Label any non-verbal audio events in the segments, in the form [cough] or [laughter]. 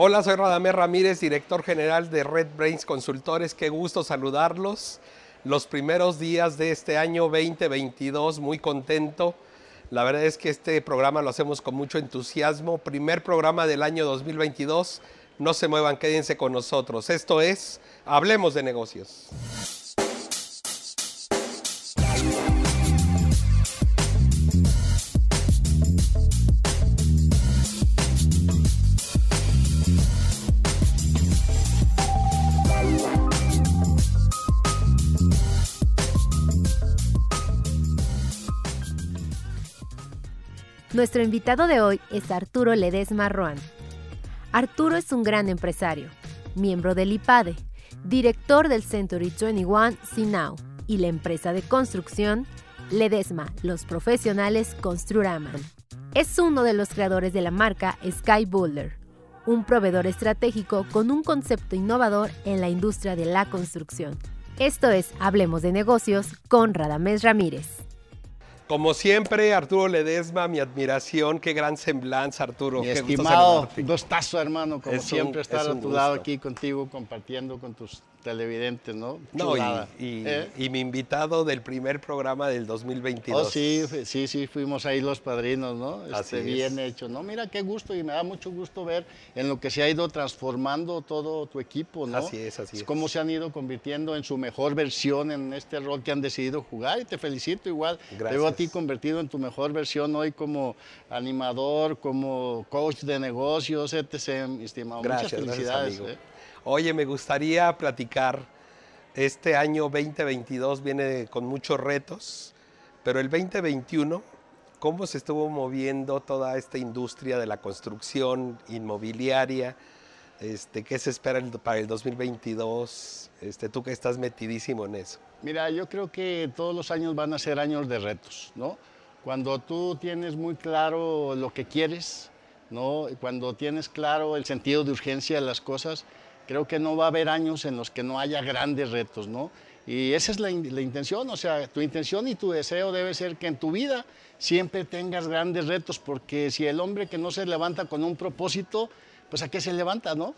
Hola, soy Radamés Ramírez, director general de Red Brains Consultores. Qué gusto saludarlos. Los primeros días de este año 2022, muy contento. La verdad es que este programa lo hacemos con mucho entusiasmo. Primer programa del año 2022. No se muevan, quédense con nosotros. Esto es Hablemos de negocios. Nuestro invitado de hoy es Arturo Ledesma Roan. Arturo es un gran empresario, miembro del IPADE, director del Century 21 Sinao y la empresa de construcción Ledesma, los profesionales Construraman. Es uno de los creadores de la marca Sky Boulder, un proveedor estratégico con un concepto innovador en la industria de la construcción. Esto es Hablemos de negocios con Radamés Ramírez. Como siempre, Arturo Ledesma, mi admiración, qué gran semblanza, Arturo. Mi estimado, gustazo, hermano, como siempre, estar a tu lado aquí contigo, compartiendo con tus televidentes, ¿no? No, ¿Eh? y, mi invitado del primer programa del 2022. Oh, sí, sí, sí, fuimos ahí los padrinos, ¿no? Este, bien hecho, ¿no? Mira qué gusto y me da mucho gusto ver en lo que se ha ido transformando todo tu equipo, ¿no? Así es, así es. Cómo se han ido convirtiendo en su mejor versión en este rol que han decidido jugar y te felicito igual. Gracias. Te veo a ti convertido en tu mejor versión hoy como animador, como coach de negocios, etc., estimado. Muchas felicidades. ¿eh? Oye, me gustaría platicar, este año 2022 viene con muchos retos, pero el 2021, ¿cómo se estuvo moviendo toda esta industria de la construcción inmobiliaria? Este, ¿Qué se espera para el 2022? Este, tú que estás metidísimo en eso. Mira, yo creo que todos los años van a ser años de retos, ¿no? Cuando tú tienes muy claro lo que quieres, ¿no? Cuando tienes claro el sentido de urgencia de las cosas, creo que no va a haber años en los que no haya grandes retos, ¿no? Y esa es la, intención, o sea, tu intención y tu deseo debe ser que en tu vida siempre tengas grandes retos, porque si el hombre que no se levanta con un propósito, pues a qué se levanta, ¿no?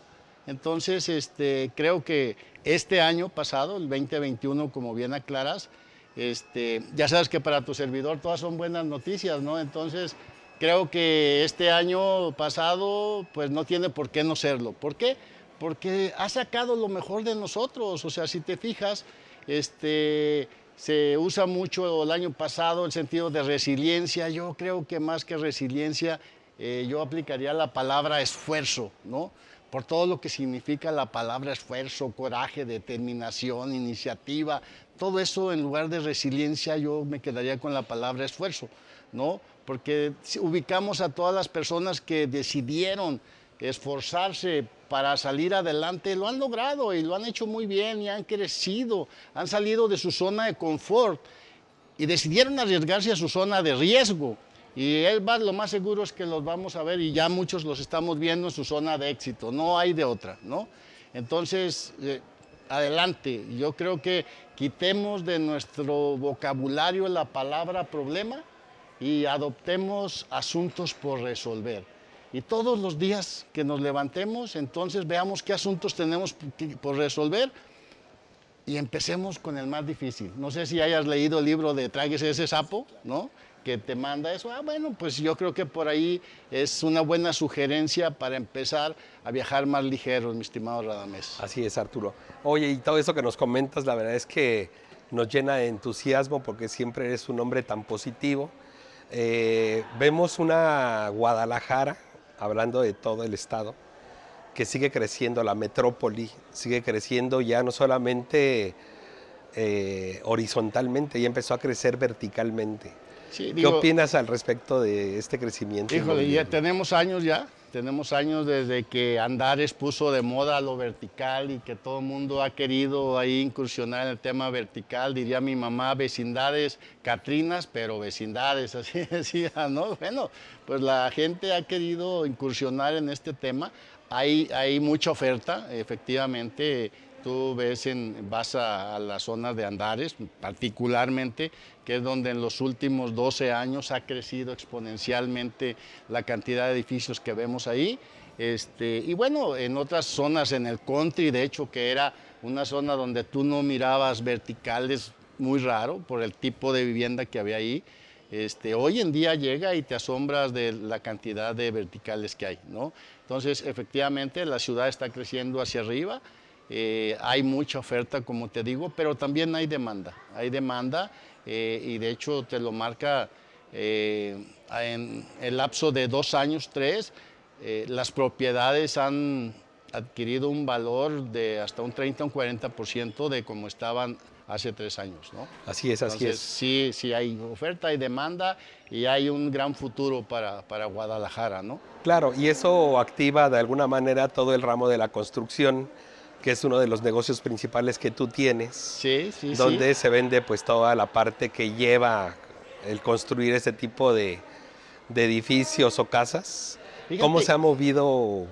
Entonces, este, creo que este año pasado, el 2021, como bien aclaras, este, ya sabes que para tu servidor todas son buenas noticias, ¿no? Entonces, creo que este año pasado, pues no tiene por qué no serlo. ¿Por qué? Porque ha sacado lo mejor de nosotros. O sea, si te fijas, este, se usa mucho el año pasado el sentido de resiliencia. Yo creo que más que resiliencia, eh, yo aplicaría la palabra esfuerzo, ¿no? Por todo lo que significa la palabra esfuerzo, coraje, determinación, iniciativa, todo eso en lugar de resiliencia yo me quedaría con la palabra esfuerzo, ¿no? Porque ubicamos a todas las personas que decidieron esforzarse para salir adelante, lo han logrado y lo han hecho muy bien y han crecido, han salido de su zona de confort y decidieron arriesgarse a su zona de riesgo. Y él va, lo más seguro es que los vamos a ver y ya muchos los estamos viendo en su zona de éxito, no hay de otra, ¿no? Entonces, eh, adelante, yo creo que quitemos de nuestro vocabulario la palabra problema y adoptemos asuntos por resolver. Y todos los días que nos levantemos, entonces veamos qué asuntos tenemos por resolver y empecemos con el más difícil. No sé si hayas leído el libro de Tráguese ese sapo, ¿no? Que te manda eso. Ah, bueno, pues yo creo que por ahí es una buena sugerencia para empezar a viajar más ligeros, mi estimado Radamés. Así es, Arturo. Oye, y todo eso que nos comentas, la verdad es que nos llena de entusiasmo porque siempre eres un hombre tan positivo. Eh, vemos una Guadalajara hablando de todo el estado, que sigue creciendo, la metrópoli sigue creciendo ya no solamente eh, horizontalmente, ya empezó a crecer verticalmente. ¿Qué opinas al respecto de este crecimiento? Híjole, ya tenemos años ya, tenemos años desde que Andares puso de moda lo vertical y que todo el mundo ha querido ahí incursionar en el tema vertical, diría mi mamá, vecindades Catrinas, pero vecindades, [laughs] así decía, ¿no? Bueno, pues la gente ha querido incursionar en este tema, hay, hay mucha oferta, efectivamente Tú ves, en, vas a, la zona de Andares, particularmente, que es donde en los últimos 12 años ha crecido exponencialmente la cantidad de edificios que vemos ahí. Este, y bueno, en otras zonas, en el country, de hecho, que era una zona donde tú no mirabas verticales, muy raro por el tipo de vivienda que había ahí. Este, hoy en día llega y te asombras de la cantidad de verticales que hay, ¿no? Entonces, efectivamente, la ciudad está creciendo hacia arriba, eh, hay mucha oferta, como te digo, pero también hay demanda, hay demanda eh, y de hecho te lo marca eh, en el lapso de dos años, tres, las propiedades han adquirido un valor de hasta un 30 o un 40% de como estaban hace tres años. ¿no? Así es, así es. Sí, sí hay oferta y demanda y hay un gran futuro para, para, Guadalajara. ¿no? Claro, y eso activa de alguna manera todo el ramo de la construcción que es uno de los negocios principales que tú tienes. Sí, sí, donde se vende pues toda la parte que lleva el construir ese tipo de, de edificios o casas. ¿Cómo se ha movido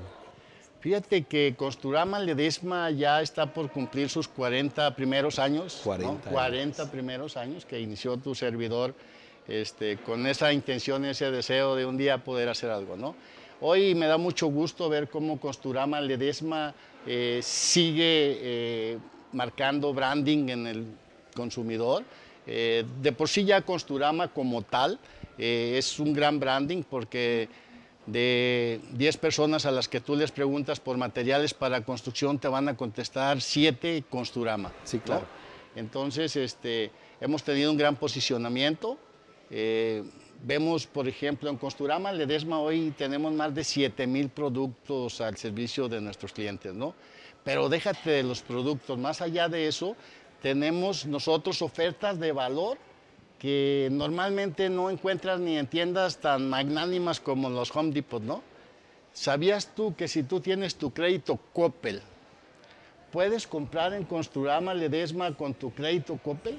Fíjate que Construrama Ledesma ya está por cumplir sus 40 primeros años. 40. 40 primeros años que inició tu servidor este, con esa intención, ese deseo de un día poder hacer algo. ¿no? Hoy me da mucho gusto ver cómo Construrama Ledesma eh, sigue eh, marcando branding en el consumidor. Eh, de por sí ya Construrama como tal es un gran branding porque de 10 personas a las que tú les preguntas por materiales para construcción, te van a contestar 7 Construrama. Sí, claro. Entonces, este, hemos tenido un gran posicionamiento. Vemos, por ejemplo, en Construrama Ledesma hoy tenemos más de 7 mil productos al servicio de nuestros clientes, ¿no? Pero déjate de los productos, más allá de eso, tenemos nosotros ofertas de valor que normalmente no encuentras ni en tiendas tan magnánimas como los Home Depot, ¿no? ¿Sabías tú que si tú tienes tu crédito Coppel, puedes comprar en Construrama Ledesma con tu crédito Coppel?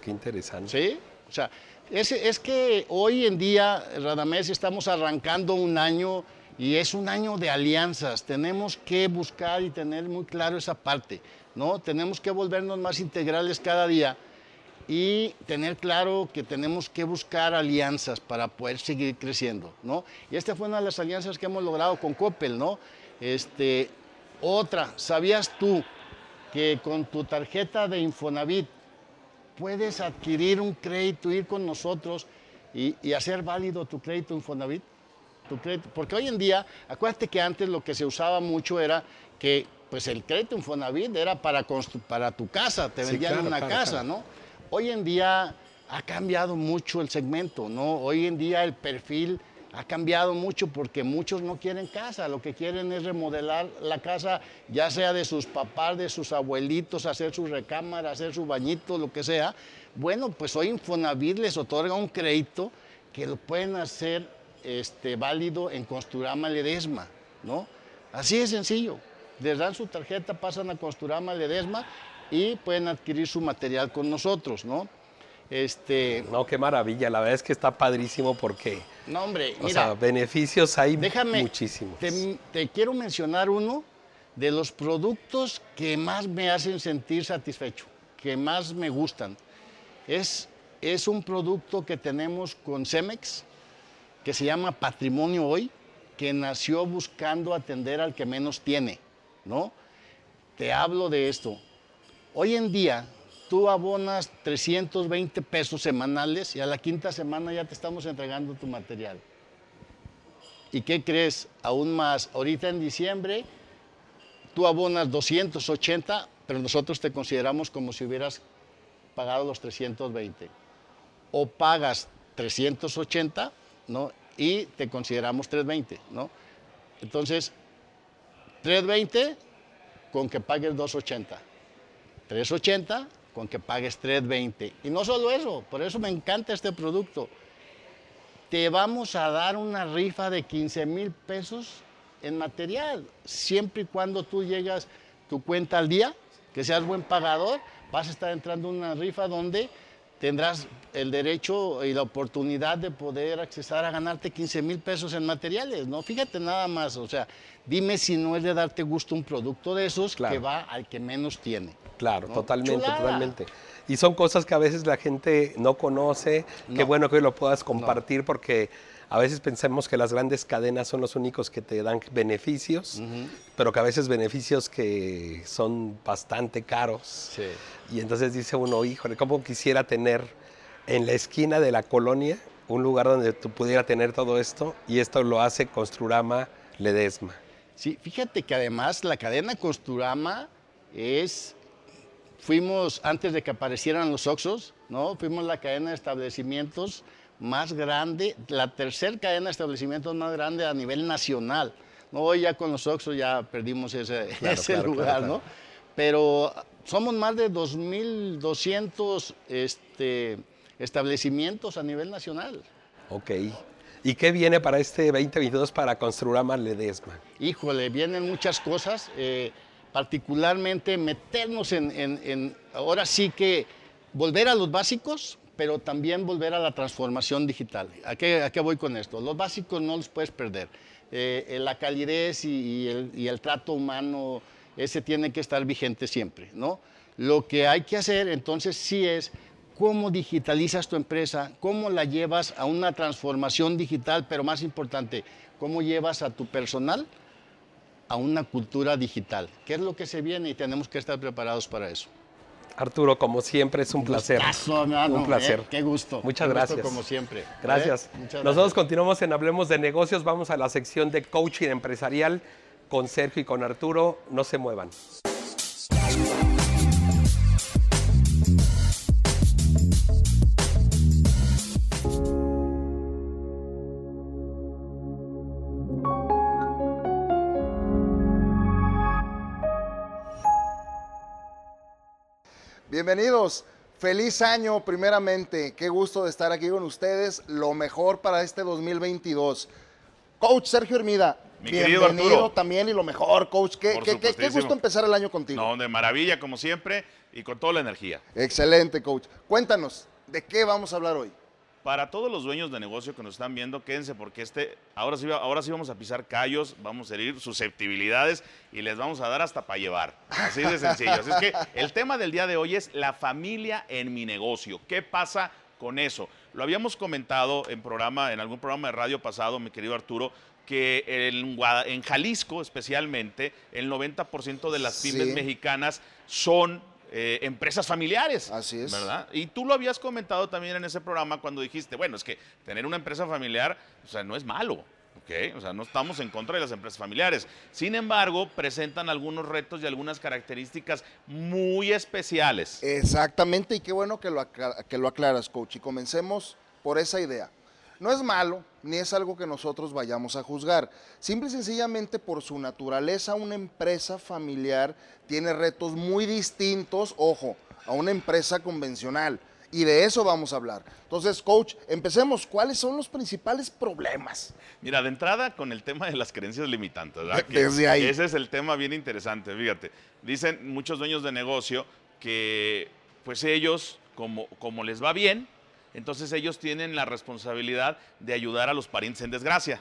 Qué interesante. Sí, o sea, es, es que hoy en día, Radamés, estamos arrancando un año y es un año de alianzas. Tenemos que buscar y tener muy claro esa parte, ¿no? Tenemos que volvernos más integrales cada día y tener claro que tenemos que buscar alianzas para poder seguir creciendo, ¿no? Y esta fue una de las alianzas que hemos logrado con Coppel, ¿no? Este, otra, ¿sabías tú que con tu tarjeta de Infonavit puedes adquirir un crédito, ir con nosotros y, y hacer válido tu crédito Infonavit? Tu crédito, porque hoy en día, acuérdate que antes lo que se usaba mucho era que pues el crédito Infonavit era para, para tu casa, te vendían una casa, ¿no? Hoy en día ha cambiado mucho el segmento, ¿no? Hoy en día el perfil ha cambiado mucho porque muchos no quieren casa, lo que quieren es remodelar la casa, ya sea de sus papás, de sus abuelitos, hacer su recámara, hacer su bañito, lo que sea. Bueno, pues hoy Infonavit les otorga un crédito que lo pueden hacer este, válido en Construrama Ledesma, ¿no? Así de sencillo. Les dan su tarjeta, pasan a Construrama Ledesma y pueden adquirir su material con nosotros, ¿no? Este, no, qué maravilla, la verdad es que está padrísimo porque... No, hombre, o sea, beneficios hay déjame, muchísimos. Te, te, quiero mencionar uno de los productos que más me hacen sentir satisfecho, que más me gustan. Es, es un producto que tenemos con Cemex, que se llama Patrimonio Hoy, que nació buscando atender al que menos tiene, ¿no? Te hablo de esto. Hoy en día tú abonas 320 pesos semanales y a la quinta semana ya te estamos entregando tu material. ¿Y qué crees? Aún más, ahorita en diciembre tú abonas 280, pero nosotros te consideramos como si hubieras pagado los 320. O pagas 380, ¿no? Y te consideramos 320, ¿no? Entonces, 320 con que pagues 280. 380 con que pagues 320. Y no solo eso, por eso me encanta este producto. Te vamos a dar una rifa de 15 mil pesos en material, siempre y cuando tú llegas tu cuenta al día, que seas buen pagador, vas a estar entrando en una rifa donde tendrás el derecho y la oportunidad de poder accesar a ganarte 15 mil pesos en materiales, ¿no? Fíjate nada más, o sea, dime si no es de darte gusto un producto de esos que va al que menos tiene. Claro, totalmente, totalmente. Y son cosas que a veces la gente no conoce, qué bueno que hoy lo puedas compartir porque A veces pensamos que las grandes cadenas son los únicos que te dan beneficios, pero que a veces beneficios que son bastante caros. Sí. Y entonces dice uno, híjole, ¿cómo quisiera tener en la esquina de la colonia un lugar donde tú pudiera tener todo esto? Y esto lo hace Construrama Ledesma. Sí, fíjate que además la cadena Construrama es, fuimos, antes de que aparecieran los Oxos, ¿no? Fuimos la cadena de establecimientos más grande, la tercera cadena de establecimientos más grande a nivel nacional. ¿no? Hoy ya con los Oxos ya perdimos ese, Claro, [laughs] ese claro, lugar, claro, ¿no? Pero somos más de 2.200 este, establecimientos a nivel nacional. Ok. ¿Y qué viene para este 2022 para Construrama Ledesma? Híjole, vienen muchas cosas, eh, particularmente meternos en, en- en- ahora sí que volver a los básicos, pero también volver a la transformación digital. ¿A qué, voy con esto? Los básicos no los puedes perder. Eh, eh, la calidez y, y el, y el trato humano, ese tiene que estar vigente siempre, ¿no? Lo que hay que hacer entonces sí es cómo digitalizas tu empresa, cómo la llevas a una transformación digital, pero más importante, cómo llevas a tu personal a una cultura digital. ¿Qué es lo que se viene? Y tenemos que estar preparados para eso. Arturo, como siempre, es un placer. Gustazo, Un placer. ¿eh? Qué gusto. Muchas Qué gusto gracias. como siempre. ¿eh? Gracias. Muchas Nosotros gracias. continuamos en Hablemos de Negocios. Vamos a la sección de coaching empresarial con Sergio y con Arturo. No se muevan. Bienvenidos. Feliz año primeramente. Qué gusto de estar aquí con ustedes. Lo mejor para este 2022. Coach Sergio Hermida. Mi querido bienvenido Arturo. también y lo mejor, coach. Qué, qué- qué- qué gusto empezar el año contigo. No, de maravilla, como siempre, y con toda la energía. Excelente, coach. Cuéntanos, ¿de qué vamos a hablar hoy? Para todos los dueños de negocio que nos están viendo, quédense porque este, ahora sí, ahora sí vamos a pisar callos, vamos a herir susceptibilidades y les vamos a dar hasta para llevar. Así de sencillo. Así es que el tema del día de hoy es la familia en mi negocio. ¿Qué pasa con eso? Lo habíamos comentado en programa, en algún programa de radio pasado, mi querido Arturo, que en, Jalisco especialmente, el 90% de las Sí. pymes mexicanas son eh, empresas familiares. Así es. ¿Verdad? Y tú lo habías comentado también en ese programa cuando dijiste, bueno, es que tener una empresa familiar, o sea, no es malo. ¿ok? O sea, no estamos en contra de las empresas familiares. Sin embargo, presentan algunos retos y algunas características muy especiales. Exactamente, y qué bueno que lo, que lo aclaras, coach. Y comencemos por esa idea. No es malo, ni es algo que nosotros vayamos a juzgar. Simple y sencillamente por su naturaleza, una empresa familiar tiene retos muy distintos, ojo, a una empresa convencional. Y de eso vamos a hablar. Entonces, coach, empecemos. ¿Cuáles son los principales problemas? Mira, de entrada con el tema de las creencias limitantes, ¿verdad? [laughs] Que Desde ahí. Ese es el tema bien interesante, fíjate. Dicen muchos dueños de negocio que pues ellos, como, como les va bien, entonces ellos tienen la responsabilidad de ayudar a los parientes en desgracia.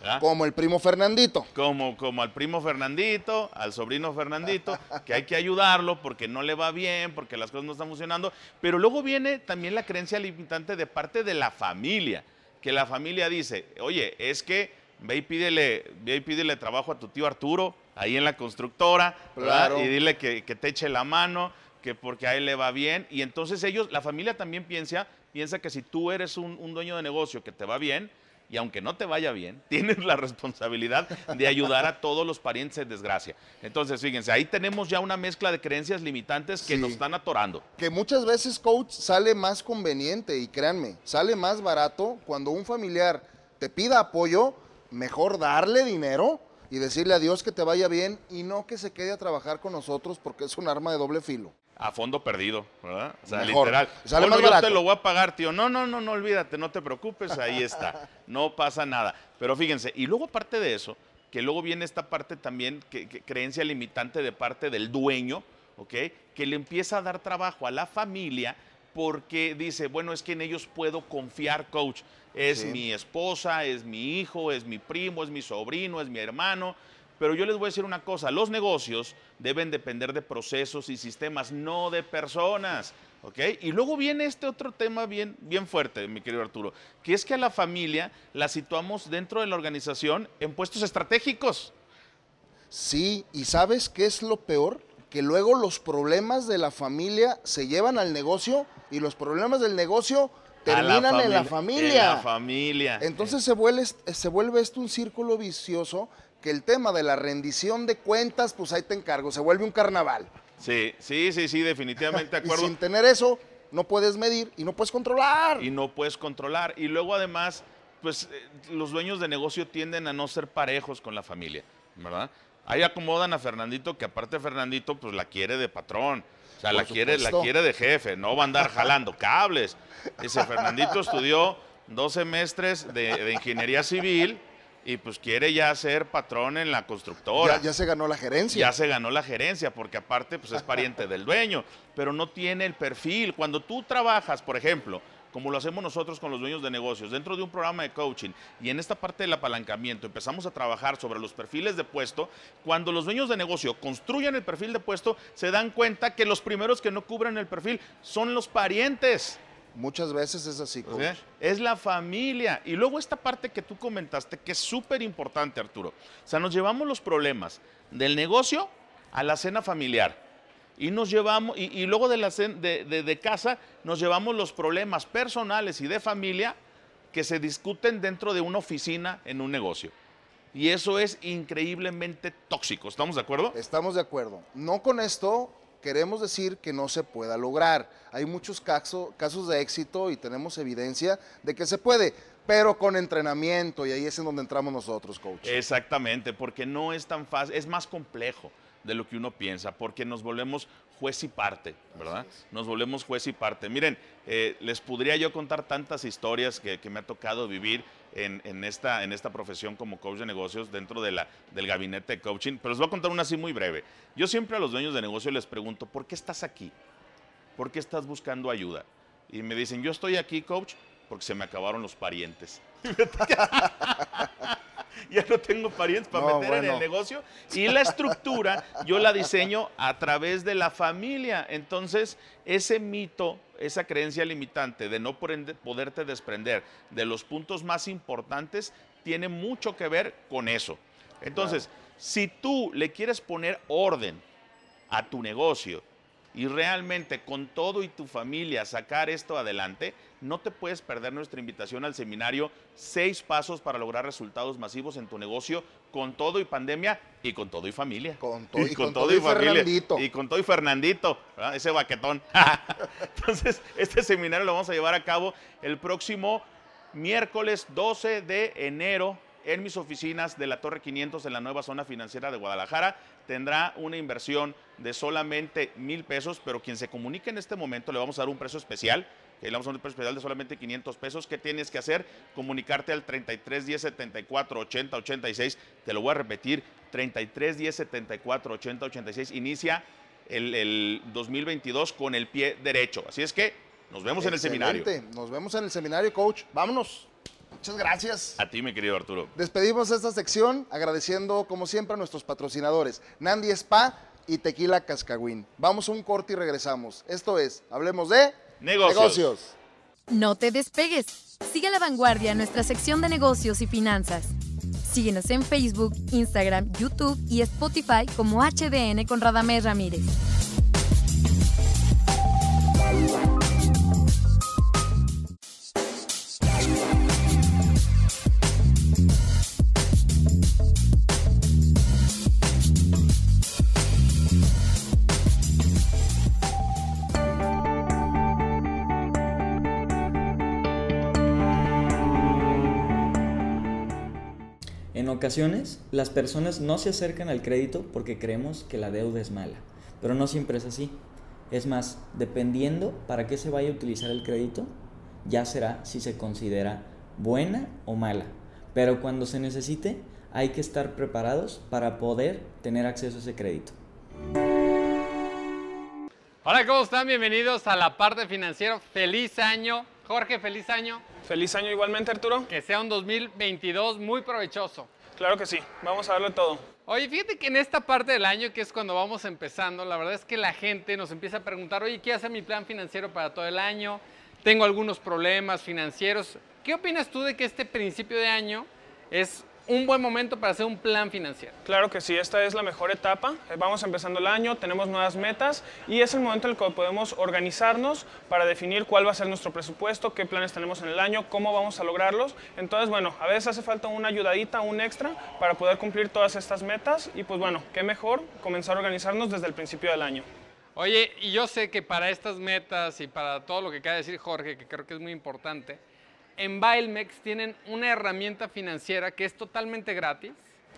¿verdad? Como el primo Fernandito. Como, como al primo Fernandito, al sobrino Fernandito, que hay que ayudarlo porque no le va bien, porque las cosas no están funcionando. Pero luego viene también la creencia limitante de parte de la familia, que la familia dice, oye, es que ve y pídele, ve y pídele trabajo a tu tío Arturo, ahí en la constructora. Claro. y dile que, que te eche la mano, que porque a él le va bien. Y entonces ellos, la familia también piensa, piensa que si tú eres un, un dueño de negocio que te va bien, y aunque no te vaya bien, [laughs] tienes la responsabilidad de ayudar a todos los parientes en desgracia. Entonces, fíjense, ahí tenemos ya una mezcla de creencias limitantes que Sí. nos están atorando. que muchas veces, coach, sale más conveniente y créanme, sale más barato cuando un familiar te pida apoyo, mejor darle dinero y decirle a Dios que te vaya bien y no que se quede a trabajar con nosotros porque es un arma de doble filo. A fondo perdido, ¿verdad? O sea, Mejor. literal. Sale "Oh, más no, yo barato". te lo voy a pagar, tío. No, no, no, no olvídate, no te preocupes, ahí está. No pasa nada. Pero fíjense, y luego aparte de eso, que luego viene esta parte también, que, que creencia limitante de parte del dueño, ¿ok? Que le empieza a dar trabajo a la familia porque dice, bueno, es que en ellos puedo confiar, coach. Es Sí. mi esposa, es mi hijo, es mi primo, es mi sobrino, es mi hermano. Pero yo les voy a decir una cosa, los negocios deben depender de procesos y sistemas, no de personas. ¿ok? Y luego viene este otro tema bien, bien fuerte, mi querido Arturo, que es que a la familia la situamos dentro de la organización en puestos estratégicos. Sí, y ¿sabes qué es lo peor? Que luego los problemas de la familia se llevan al negocio y los problemas del negocio la terminan en la familia, En la familia. familia. Entonces se vuelve, se vuelve esto un círculo vicioso que el tema de la rendición de cuentas, pues ahí te encargo, se vuelve un carnaval. Sí, sí, sí, sí, definitivamente de [laughs] Y acuerdo. sin tener eso, no puedes medir y no puedes controlar. y no puedes controlar. Y luego además, pues eh, los dueños de negocio tienden a no ser parejos con la familia, ¿verdad? Ahí acomodan a Fernandito, que aparte Fernandito, pues la quiere de patrón. O sea, Por la quiere, la quiere de jefe, no va a andar jalando [laughs] cables. Ese Fernandito estudió dos semestres de, de ingeniería civil y pues quiere ya ser patrón en la constructora Ya, ya se ganó la gerencia. ya se ganó la gerencia, porque aparte pues es pariente del dueño, pero no tiene el perfil. Cuando tú trabajas, por ejemplo, como lo hacemos nosotros con los dueños de negocios, dentro de un programa de coaching y en esta parte del apalancamiento empezamos a trabajar sobre los perfiles de puesto, cuando los dueños de negocio construyen el perfil de puesto, se dan cuenta que los primeros que no cubren el perfil son los parientes. Muchas veces es así, coach. es la familia. Y luego esta parte que tú comentaste, que es súper importante, Arturo. O sea, nos llevamos los problemas del negocio a la cena familiar. Y nos llevamos, y, y luego de, la cen- de, de- de casa, nos llevamos los problemas personales y de familia que se discuten dentro de una oficina en un negocio. Y eso es increíblemente tóxico. ¿Estamos de acuerdo? Estamos de acuerdo. No con esto queremos decir que no se pueda lograr. Hay muchos caso- casos de éxito y tenemos evidencia de que se puede, pero con entrenamiento y ahí es en donde entramos nosotros, coach. Exactamente, porque no es tan fácil, es más complejo de lo que uno piensa, porque nos volvemos juez y parte, ¿verdad? Nos volvemos juez y parte. Miren, eh, les podría yo contar tantas historias que, que me ha tocado vivir en, en esta, en esta profesión como coach de negocios dentro de la, del gabinete de coaching, pero les voy a contar una así muy breve. Yo siempre a los dueños de negocio les pregunto, ¿por qué estás aquí? ¿Por qué estás buscando ayuda? Y me dicen, yo estoy aquí, coach, porque se me acabaron los parientes. [laughs] ya no tengo parientes para No, meter en el bueno. negocio. Y la estructura yo la diseño a través de la familia. Entonces, ese mito, esa creencia limitante de no poderte desprender de los puntos más importantes, tiene mucho que ver con eso. Entonces, si tú le quieres poner orden a tu negocio y realmente con todo y tu familia sacar esto adelante, no te puedes perder nuestra invitación al seminario Seis Pasos para lograr resultados masivos en tu negocio con todo y pandemia y con todo y familia. Con todo- y con todo y Fernandito. Y con todo y Fernandito, ¿verdad? ese baquetón. [laughs] Entonces, este seminario lo vamos a llevar a cabo el próximo miércoles 12 de enero en mis oficinas de la Torre 500 en la nueva zona financiera de Guadalajara. Tendrá una inversión de solamente mil pesos, pero quien se comunique en este momento le vamos a dar un precio especial. que Le vamos a un precio especial de solamente 500 pesos. ¿Qué tienes que hacer? Comunicarte al 33 10 74 80 86. Te lo voy a repetir. 33 10 74 80 86. Inicia el, el 2022 con el pie derecho. Así es que nos vemos en el seminario. Excelente. Nos vemos en el seminario, coach. Vámonos. Muchas gracias. A ti, mi querido Arturo. Despedimos esta sección agradeciendo, como siempre, a nuestros patrocinadores, Nandi Spa y Tequila Cascagüín. Vamos a un corte y regresamos. Esto es, hablemos de Negocios. No te despegues. Sigue a la vanguardia en nuestra sección de negocios y finanzas. Síguenos en Facebook, Instagram, YouTube y Spotify como HDN con Radamés Ramírez. Ocasiones, las personas no se acercan al crédito porque creemos que la deuda es mala, pero no siempre es así. Es más, dependiendo para qué se vaya a utilizar el crédito, ya será si se considera buena o mala. Pero cuando se necesite, hay que estar preparados para poder tener acceso a ese crédito. Hola, ¿cómo están? Bienvenidos a la parte financiera. Feliz año. Jorge, feliz año. Feliz año igualmente, Arturo. Que sea un 2022 muy provechoso. Claro que sí, vamos a darle todo. Oye, fíjate que en esta parte del año, que es cuando vamos empezando, la verdad es que la gente nos empieza a preguntar, oye, ¿qué hace mi plan financiero para todo el año? Tengo algunos problemas financieros. ¿Qué opinas tú de que este principio de año es un buen momento para hacer un plan financiero. Claro que sí, esta es la mejor etapa. Eh, vamos empezando el año, tenemos nuevas metas y es el momento en el que podemos organizarnos para definir cuál va a ser nuestro presupuesto, qué planes tenemos en el año, cómo vamos a lograrlos. Entonces, bueno, a veces hace falta una ayudadita, un extra para poder cumplir todas estas metas y pues bueno, qué mejor comenzar a organizarnos desde el principio del año. Oye, y yo sé que para estas metas y para todo lo que acaba de decir Jorge, que creo que es muy importante, en Bilemex tienen una herramienta financiera que es totalmente gratis,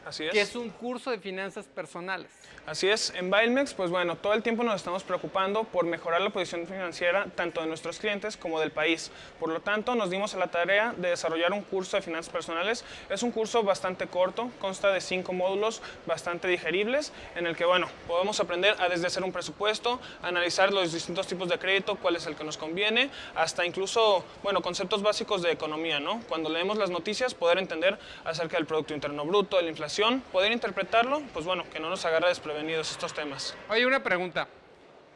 Así es. que es un curso de finanzas personales. Así es, en Bilemex, pues bueno, todo el tiempo nos estamos preocupando por mejorar la posición financiera tanto de nuestros clientes como del país. Por lo tanto, nos dimos a la tarea de desarrollar un curso de finanzas personales. Es un curso bastante corto, consta de cinco módulos bastante digeribles, en el que, bueno, podemos aprender a desde hacer un presupuesto, analizar los distintos tipos de crédito, cuál es el que nos conviene, hasta incluso, bueno, conceptos básicos de economía, ¿no? Cuando leemos las noticias, poder entender acerca del Producto Interno Bruto, de la inflación, poder interpretarlo, pues bueno, que no nos agarre desprevenidos estos temas. Oye, una pregunta.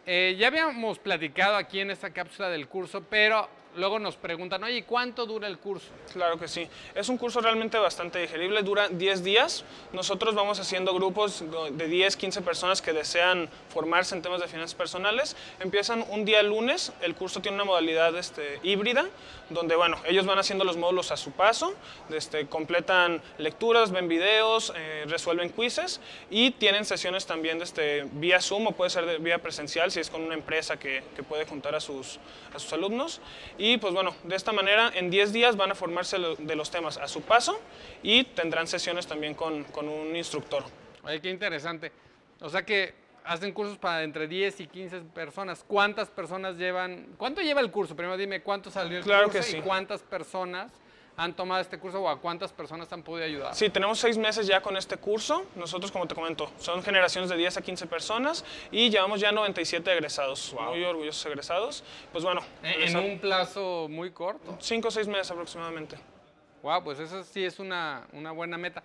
Eh, ya habíamos platicado aquí en esta cápsula del curso, pero luego nos preguntan, oye, ¿cuánto dura el curso? Claro que sí. Es un curso realmente bastante digerible, dura 10 días. Nosotros vamos haciendo grupos de 10, 15 personas que desean formarse en temas de finanzas personales. Empiezan un día lunes, el curso tiene una modalidad este, híbrida, donde bueno, ellos van haciendo los módulos a su paso, este, completan lecturas, ven videos, eh, resuelven quizzes y tienen sesiones también este, vía Zoom o puede ser de, vía presencial si es con una empresa que, que puede juntar a sus, a sus alumnos. Y pues bueno, de esta manera en 10 días van a formarse de los temas a su paso y tendrán sesiones también con, con un instructor. Oye, qué interesante. O sea que hacen cursos para entre 10 y 15 personas. ¿Cuántas personas llevan? ¿Cuánto lleva el curso? Primero dime cuánto salió el claro curso que sí. y cuántas personas han tomado este curso o a cuántas personas han podido ayudar? Sí, tenemos seis meses ya con este curso. Nosotros, como te comento, son generaciones de 10 a 15 personas y llevamos ya 97 egresados, muy orgullosos egresados. Pues bueno. En, un plazo muy corto. Cinco o seis meses aproximadamente. Wow, pues eso sí es una, una buena meta.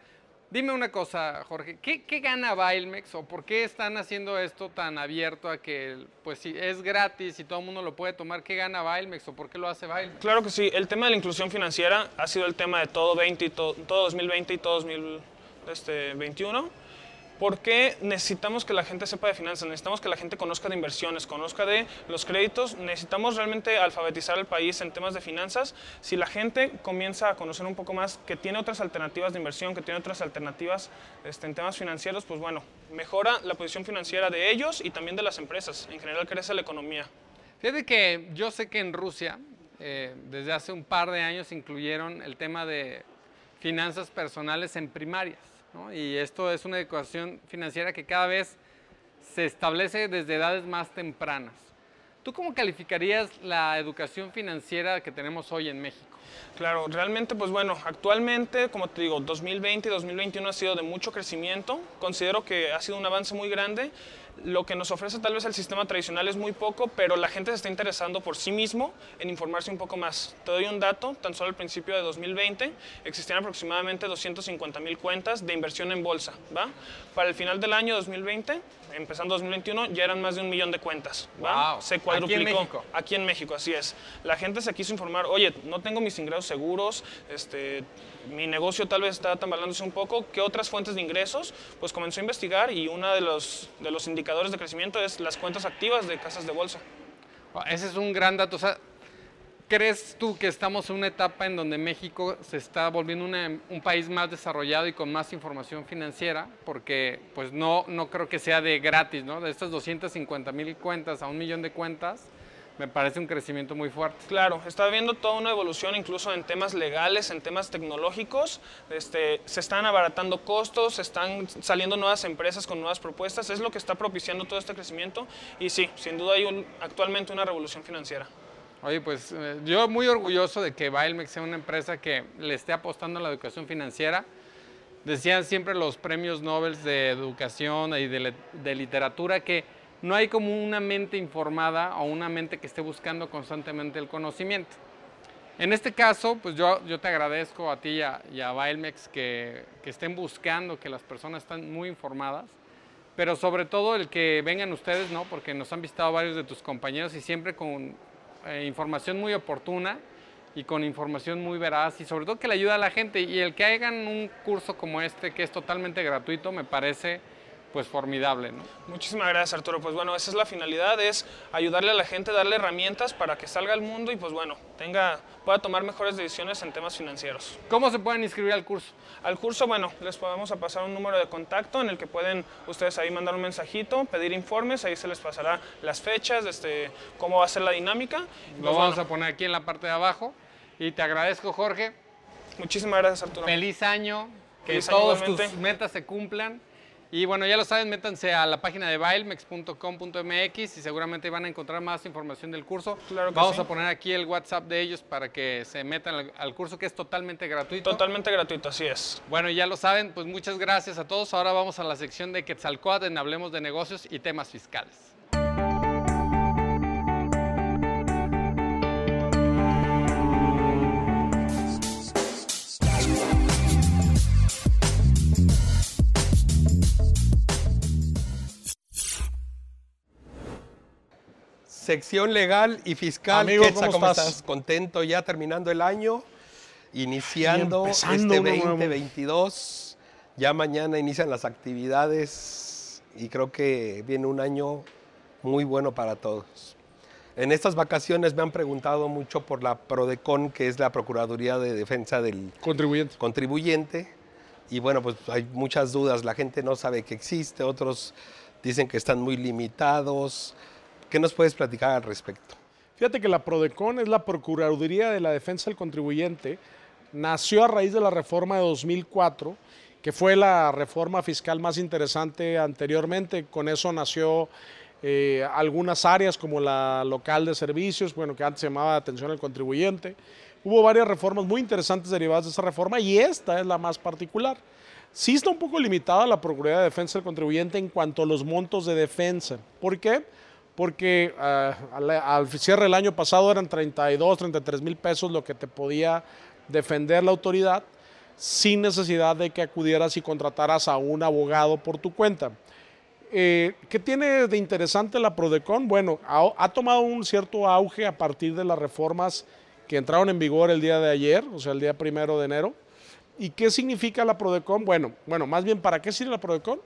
Dime una cosa, Jorge, ¿qué, ¿qué, gana Bailmex o por qué están haciendo esto tan abierto a que, pues si es gratis y todo el mundo lo puede tomar, ¿qué gana Bailmex o por qué lo hace Bailmex? Claro que sí, el tema de la inclusión financiera ha sido el tema de todo, 20 y todo, todo 2020 y todo 2021 porque necesitamos que la gente sepa de finanzas, necesitamos que la gente conozca de inversiones, conozca de los créditos, necesitamos realmente alfabetizar al país en temas de finanzas. Si la gente comienza a conocer un poco más que tiene otras alternativas de inversión, que tiene otras alternativas este, en temas financieros, pues bueno, mejora la posición financiera de ellos y también de las empresas. En general crece la economía. Fíjate que yo sé que en Rusia, eh, desde hace un par de años, incluyeron el tema de finanzas personales en primarias. Y esto es una educación financiera que cada vez se establece desde edades más tempranas. ¿Tú cómo calificarías la educación financiera que tenemos hoy en México? Claro, realmente, pues bueno, actualmente, como te digo, 2020 y 2021 ha sido de mucho crecimiento. Considero que ha sido un avance muy grande lo que nos ofrece tal vez el sistema tradicional es muy poco, pero la gente se está interesando por sí mismo en informarse un poco más. Te doy un dato, tan solo al principio de 2020 existían aproximadamente 250 mil cuentas de inversión en bolsa. ¿va? Para el final del año 2020, empezando 2021, ya eran más de un millón de cuentas. ¿va? Se cuadruplicó. Aquí en México. Aquí en México, así es. La gente se quiso informar, oye, no tengo mis ingresos seguros, este, mi negocio tal vez está tambaleándose un poco, ¿qué otras fuentes de ingresos? Pues comenzó a investigar y uno de los, de los indicadores de crecimiento es las cuentas activas de casas de bolsa. Ah, ese es un gran dato. O sea, ¿Crees tú que estamos en una etapa en donde México se está volviendo un país más desarrollado y con más información financiera? Porque pues no, no creo que sea de gratis, ¿no? De estas 250 mil cuentas a un millón de cuentas, me parece un crecimiento muy fuerte. Claro, está habiendo toda una evolución incluso en temas legales, en temas tecnológicos. Este, se están abaratando costos, están saliendo nuevas empresas con nuevas propuestas. Es lo que está propiciando todo este crecimiento. Y sí, sin duda hay actualmente una revolución financiera. Oye, pues eh, yo muy orgulloso de que Bailmex sea una empresa que le esté apostando a la educación financiera. Decían siempre los premios Nobel de educación y de, de literatura que no hay como una mente informada o una mente que esté buscando constantemente el conocimiento. En este caso, pues yo, yo te agradezco a ti y a, y Bailmex que, que estén buscando que las personas están muy informadas, pero sobre todo el que vengan ustedes, ¿no? Porque nos han visitado varios de tus compañeros y siempre con eh, información muy oportuna y con información muy veraz y sobre todo que le ayuda a la gente. Y el que hagan un curso como este, que es totalmente gratuito, me parece pues formidable. ¿no? Muchísimas gracias Arturo. Pues bueno, esa es la finalidad, es ayudarle a la gente, darle herramientas para que salga al mundo y pues bueno, tenga, pueda tomar mejores decisiones en temas financieros. ¿Cómo se pueden inscribir al curso? Al curso, bueno, les podemos pasar un número de contacto en el que pueden ustedes ahí mandar un mensajito, pedir informes, ahí se les pasará las fechas, este, cómo va a ser la dinámica. Lo Pues, vamos bueno, a poner aquí en la parte de abajo. Y te agradezco, Jorge. Muchísimas gracias Arturo. Feliz año. Que Feliz todos tus metas se cumplan. Y bueno, ya lo saben, métanse a la página de bailmex.com.mx y seguramente van a encontrar más información del curso. Claro que Vamos sí. a poner aquí el WhatsApp de ellos para que se metan al, al curso que es totalmente gratuito. Totalmente gratuito, así es. Bueno, ya lo saben, pues muchas gracias a todos. Ahora vamos a la sección de Quetzalcóatl en Hablemos de Negocios y temas fiscales. Sección legal y fiscal. Amigo, Quetzal, ¿cómo ¿cómo estás? estás? Contento ya terminando el año, iniciando este uno nuevo. 2022. Ya mañana inician las actividades y creo que viene un año muy bueno para todos. En estas vacaciones me han preguntado mucho por la PRODECON, que es la Procuraduría de Defensa del Contribuyente. contribuyente. Y bueno, pues hay muchas dudas. La gente no sabe que existe, otros dicen que están muy limitados. ¿Qué nos puedes platicar al respecto? Fíjate que la PRODECON es la Procuraduría de la Defensa del Contribuyente. Nació a raíz de la reforma de 2004, que fue la reforma fiscal más interesante anteriormente. Con eso nació eh, algunas áreas como la local de servicios, bueno, que antes se llamaba atención al contribuyente. Hubo varias reformas muy interesantes derivadas de esa reforma y esta es la más particular. Sí está un poco limitada la Procuraduría de Defensa del Contribuyente en cuanto a los montos de defensa. ¿Por qué? Porque ah, al, cierre del año pasado eran 32, 33 mil pesos lo que te podía defender la autoridad sin necesidad de que acudieras y contrataras a un abogado por tu cuenta. Eh, ¿Qué tiene de interesante la Prodecon? Bueno, ha, ha tomado un cierto auge a partir de las reformas que entraron en vigor el día de ayer, o sea, el día primero de enero. ¿Y qué significa la Prodecon? Bueno, bueno, más bien, ¿para qué sirve la Prodecon?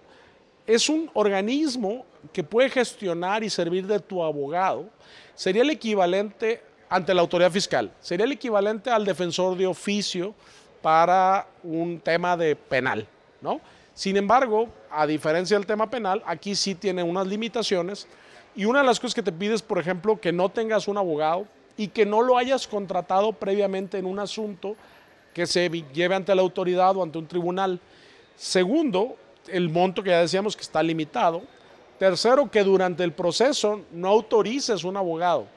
Es un organismo que puede gestionar y servir de tu abogado. Sería el equivalente ante la autoridad fiscal, sería el equivalente al defensor de oficio para un tema de penal, ¿no? Sin embargo, a diferencia del tema penal, aquí sí tiene unas limitaciones y una de las cosas que te pides, por ejemplo, que no tengas un abogado y que no lo hayas contratado previamente en un asunto que se lleve ante la autoridad o ante un tribunal. Segundo, el monto que ya decíamos que está limitado. Tercero, que durante el proceso no autorices un abogado.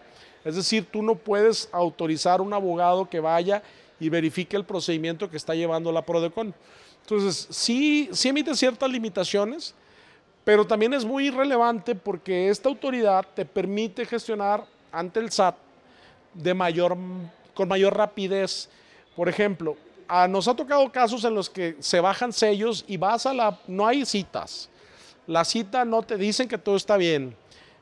Es decir, tú no puedes autorizar un abogado que vaya y verifique el procedimiento que está llevando la PRODECON. Entonces, sí, sí emite ciertas limitaciones, pero también es muy relevante porque esta autoridad te permite gestionar ante el SAT de mayor, con mayor rapidez. Por ejemplo, a- nos ha tocado casos en los que se bajan sellos y vas a la... no hay citas. La cita no te dicen que todo está bien.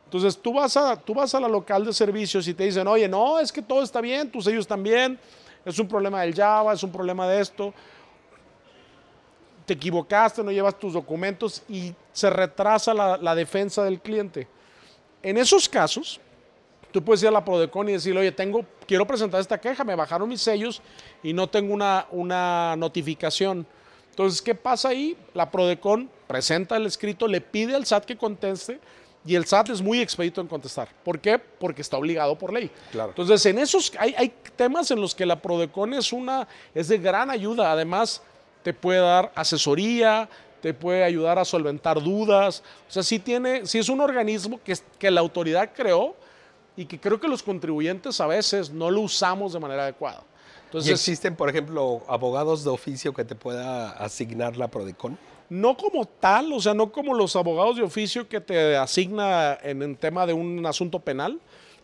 Entonces tú vas, a, tú vas a la local de servicios y te dicen, oye, no, es que todo está bien, tus sellos están bien, es un problema del Java, es un problema de esto. Te equivocaste, no llevas tus documentos y se retrasa la, la defensa del cliente. En esos casos, tú puedes ir a la Prodecon y decirle, oye, tengo, quiero presentar esta queja, me bajaron mis sellos y no tengo una, una notificación. Entonces, ¿qué pasa ahí? La Prodecon presenta el escrito, le pide al SAT que conteste y el SAT es muy expedito en contestar. ¿Por qué? Porque está obligado por ley. Claro. Entonces, en esos hay, hay temas en los que la Prodecon es una es de gran ayuda. Además, te puede dar asesoría, te puede ayudar a solventar dudas. O sea, sí tiene, sí es un organismo que, que la autoridad creó y que creo que los contribuyentes a veces no lo usamos de manera adecuada. ¿Y Entonces, existen, por ejemplo, abogados de oficio que te pueda asignar la PRODECON? no como tal, o sea, no como los abogados de oficio que te asigna en el tema de un asunto penal,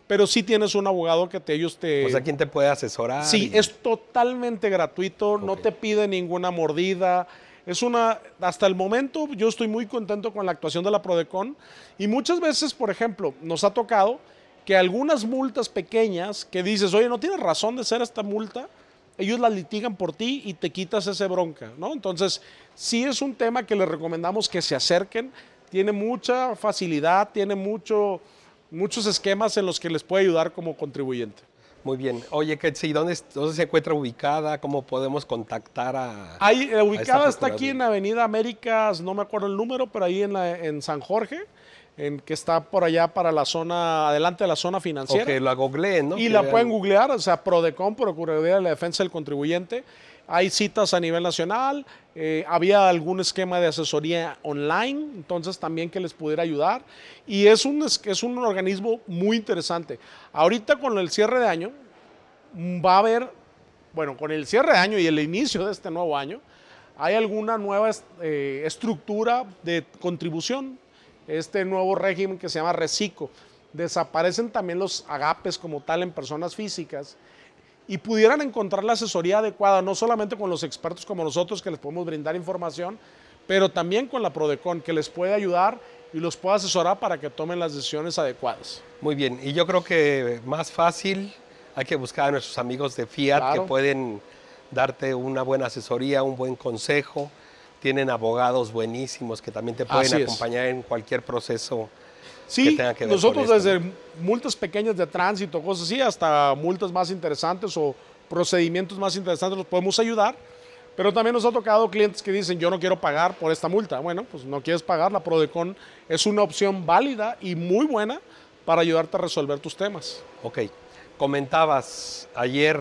pero sí tienes un abogado que te, ellos te... O sea, ¿quién te puede asesorar? Sí, Y- es totalmente gratuito, no te pide ninguna mordida. Es una, hasta el momento yo estoy muy contento con la actuación de la Prodecon y muchas veces, por ejemplo, nos ha tocado que algunas multas pequeñas que dices, oye, no tienes razón de ser esta multa, ellos la litigan por ti y te quitas ese bronca, ¿no? Entonces, sí es un tema que les recomendamos que se acerquen, tiene mucha facilidad, tiene mucho, muchos esquemas en los que les puede ayudar como contribuyente. Muy bien. Oye, Ketsi, ¿dónde, ¿dónde se encuentra ubicada? ¿Cómo podemos contactar a...? Ahí, eh, a ubicada esta está aquí en? Avenida Américas, no me acuerdo el número, pero ahí en, la- en San Jorge, en, que está por allá para la zona, adelante de la zona O financiera. que la googleen, ¿no? Y Que la vean. pueden googlear, o sea, Prodecon, Procuraduría de la Defensa del Contribuyente. Hay citas a nivel nacional, eh, había algún esquema de asesoría online, entonces también que les pudiera ayudar. Y es un, es, un organismo muy interesante. Ahorita con el cierre de año, mm, va a haber, bueno, con el cierre de año y el inicio de este nuevo año, hay alguna nueva eh, estructura de contribución, este nuevo régimen que se llama RECICO. Desaparecen también los agapes como tal en personas físicas y pudieran encontrar la asesoría adecuada, no solamente con los expertos como nosotros que les podemos brindar información, pero también con la Prodecon que les puede ayudar y los puede asesorar para que tomen las decisiones adecuadas. Muy bien. Y yo creo que más fácil hay que buscar a nuestros amigos de Fiat Claro. que pueden darte una buena asesoría, un buen consejo. Tienen abogados buenísimos que también te pueden Así es. acompañar en cualquier proceso Sí, que tenga que ver nosotros desde multas pequeñas de tránsito, cosas así, hasta multas más interesantes o procedimientos más interesantes los podemos ayudar. Pero también nos ha tocado clientes que dicen, yo no quiero pagar por esta multa. Bueno, pues no quieres pagar, la Prodecon es una opción válida y muy buena para ayudarte a resolver tus temas. Ok. Comentabas ayer,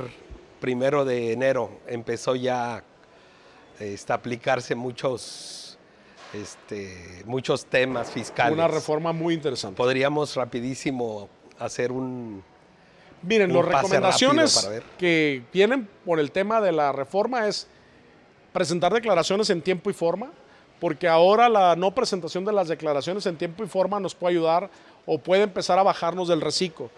primero de enero, empezó ya este, aplicarse muchos, este, muchos temas fiscales. Una reforma muy interesante. Podríamos rapidísimo hacer un... Miren, las recomendaciones que vienen por el tema de la reforma es presentar declaraciones en tiempo y forma, porque ahora la no presentación de las declaraciones en tiempo y forma nos puede ayudar o puede empezar a bajarnos del reciclo.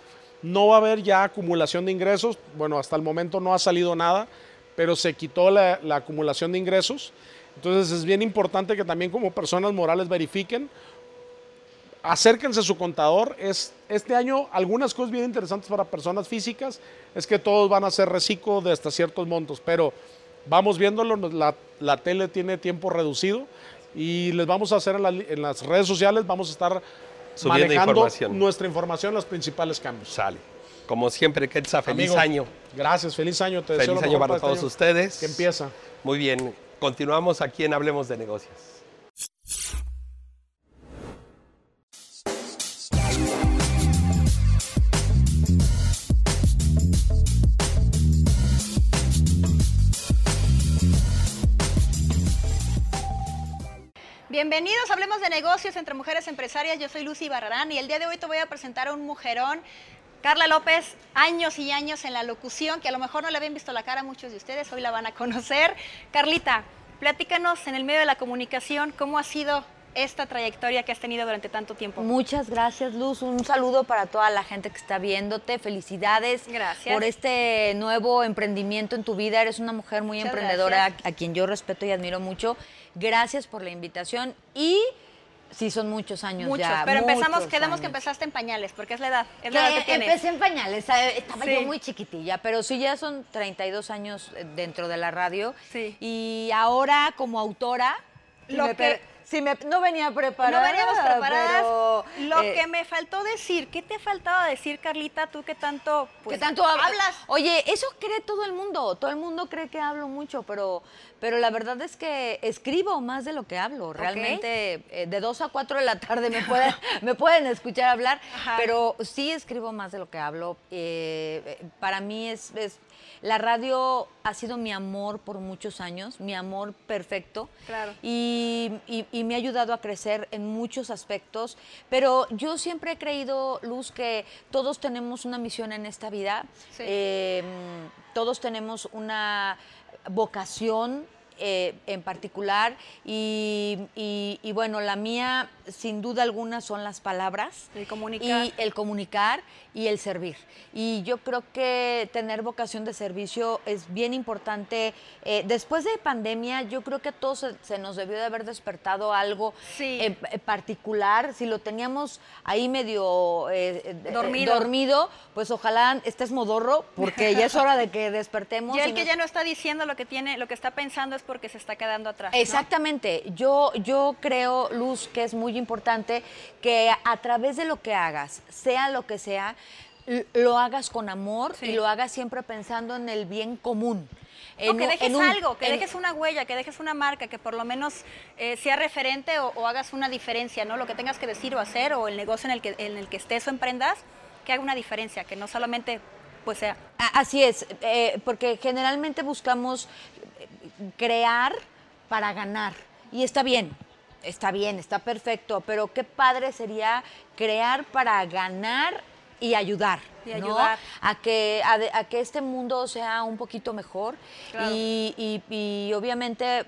No va a haber ya acumulación de ingresos, bueno, hasta el momento no ha salido nada, pero se quitó la, la acumulación de ingresos. Entonces es bien importante que también como personas morales verifiquen acérquense a su contador. Es, este año algunas cosas bien interesantes para personas físicas es que todos van a hacer reciclo de hasta ciertos montos, pero vamos viéndolo, la, la tele tiene tiempo reducido y les vamos a hacer en, la- en las redes sociales, vamos a estar Subiendo manejando información. nuestra información, los principales cambios. Sale. Como siempre, Quetzal, feliz Amigo, año. Gracias, feliz año. Te Feliz año para este todos año ustedes. Que empieza. Muy bien. Continuamos aquí en Hablemos de Negocios. Bienvenidos, hablemos de negocios entre mujeres empresarias. Yo soy Lucy Barrarán y el día de hoy te voy a presentar a un mujerón. Carla López, años y años en la locución, que a lo mejor no le habían visto la cara a muchos de ustedes, hoy la van a conocer. Carlita, platícanos en el medio de la comunicación cómo ha sido esta trayectoria que has tenido durante tanto tiempo. Muchas gracias, Luz. Un saludo para toda la gente que está viéndote. Felicidades Gracias. por este nuevo emprendimiento en tu vida. Eres una mujer muy Muchas emprendedora, a quien yo respeto y admiro mucho. Gracias por la invitación y sí son muchos años Muchos, ya. pero empezamos, quedamos que empezaste en pañales, porque es la edad, es Que la edad que tienes. empecé en pañales, ¿sabe? estaba Sí. yo muy chiquitilla, pero sí ya son 32 años eh, dentro de la radio. Sí. Y ahora como autora, Lo me que- me- no venía preparada. no veníamos preparadas. pero, Lo eh, que me faltó decir, ¿qué te faltaba decir, Carlita? Tú que tanto, pues, que tanto hab- hablas. Oye, eso cree todo el mundo. Todo el mundo cree que hablo mucho, pero, pero la verdad es que escribo más de lo que hablo. Realmente, eh, de 2 a 4 de la tarde me pueden, [laughs] [laughs] me pueden escuchar hablar, Ajá. pero sí escribo más de lo que hablo. Eh, para mí es, es- La radio ha sido mi amor por muchos años, mi amor perfecto. Claro. Y, y- y me ha ayudado a crecer en muchos aspectos. Pero yo siempre he creído, Luz, que todos tenemos una misión en esta vida. Sí. Eh, todos tenemos una vocación eh, en particular y, y- y bueno, la mía sin duda alguna, son las palabras. El comunicar. Y el comunicar y el servir. Y yo creo que tener vocación de servicio es bien importante. Eh, después de pandemia, yo creo que a todos se, nos debió de haber despertado algo eh, particular. Si lo teníamos ahí medio dormido. dormido, pues ojalá estés modorro, porque ya es hora de que despertemos. [laughs] Y el que ya no está diciendo lo que tiene, lo que está pensando es porque se está quedando atrás. Exactamente. Yo, yo creo, Luz, que es muy importante que a través de lo que hagas, sea lo que sea, lo hagas con amor y lo hagas siempre pensando en el bien común. que dejes algo, que dejes una huella, que dejes una marca, que por lo menos eh, sea referente o, hagas una diferencia, ¿no? Lo que tengas que decir o hacer o el negocio en el que, en el que estés o emprendas, que haga una diferencia, que no solamente pues sea. Así es, eh, porque generalmente buscamos crear para ganar. Y está bien, está bien, está perfecto, pero qué padre sería crear para ganar y ayudar, y ayudar. A, que, a, que este mundo sea un poquito mejor. Y, obviamente,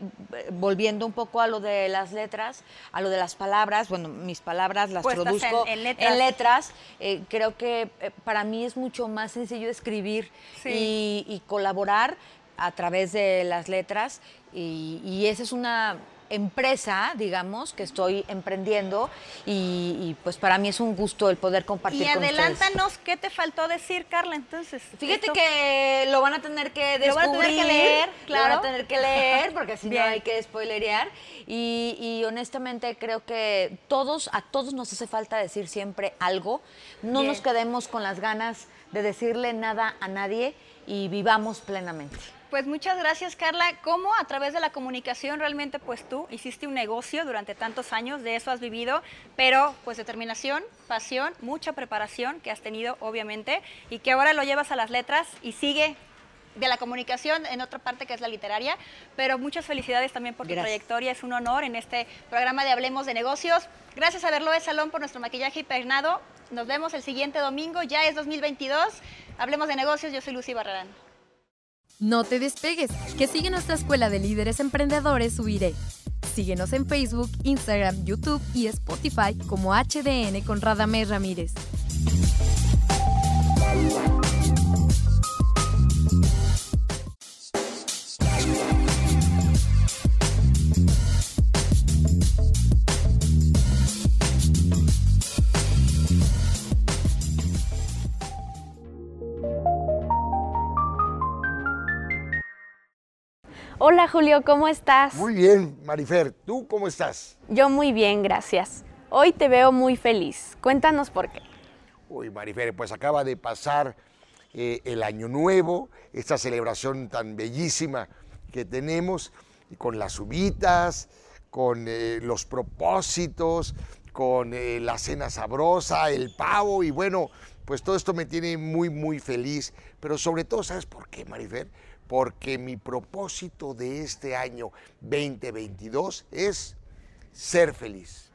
volviendo un poco a lo de las letras, a lo de las palabras, bueno, mis palabras las produzco en, letras, eh, creo que eh, para mí es mucho más sencillo escribir y, colaborar a través de las letras y esa es una empresa, digamos, que estoy emprendiendo y, pues para mí es un gusto el poder compartir y adelántanos qué te faltó decir, Carla, entonces. Fíjate que lo van a tener que descubrir. Lo van a tener que leer, claro. Lo van a tener que leer porque si no hay que spoilerear y, honestamente creo que todos, a todos nos hace falta decir siempre algo. No nos quedemos con las ganas de decirle nada a nadie y vivamos plenamente. Pues muchas gracias, Carla. ¿Cómo a través de la comunicación realmente pues tú hiciste un negocio durante tantos años, de eso has vivido, pero pues determinación, pasión, mucha preparación que has tenido obviamente y que ahora lo llevas a las letras y sigue de la comunicación en otra parte que es la literaria, pero muchas felicidades también por tu trayectoria, es un honor en este programa de Hablemos de Negocios. Gracias a Verloe Salón por nuestro maquillaje y peinado. Nos vemos el siguiente domingo, ya es 2022. Hablemos de Negocios, yo soy Lucy Barrarán. No te despegues, que sigue nuestra escuela de líderes emprendedores Subiré. Síguenos en Facebook, Instagram, YouTube y Spotify como HDN con Radamés Ramírez. Hola Julio, ¿cómo estás? Muy bien, Marifer. ¿Tú cómo estás? Yo muy bien, gracias. Hoy te veo muy feliz. Cuéntanos por qué. Uy, Marifer, pues acaba de pasar eh, el Año Nuevo, esta celebración tan bellísima que tenemos, con las uvitas, con eh, los propósitos, con eh, la cena sabrosa, el pavo y bueno, pues todo esto me tiene muy, muy feliz. Pero sobre todo, ¿sabes por qué, Marifer? Porque mi propósito de este año 2022 es ser feliz.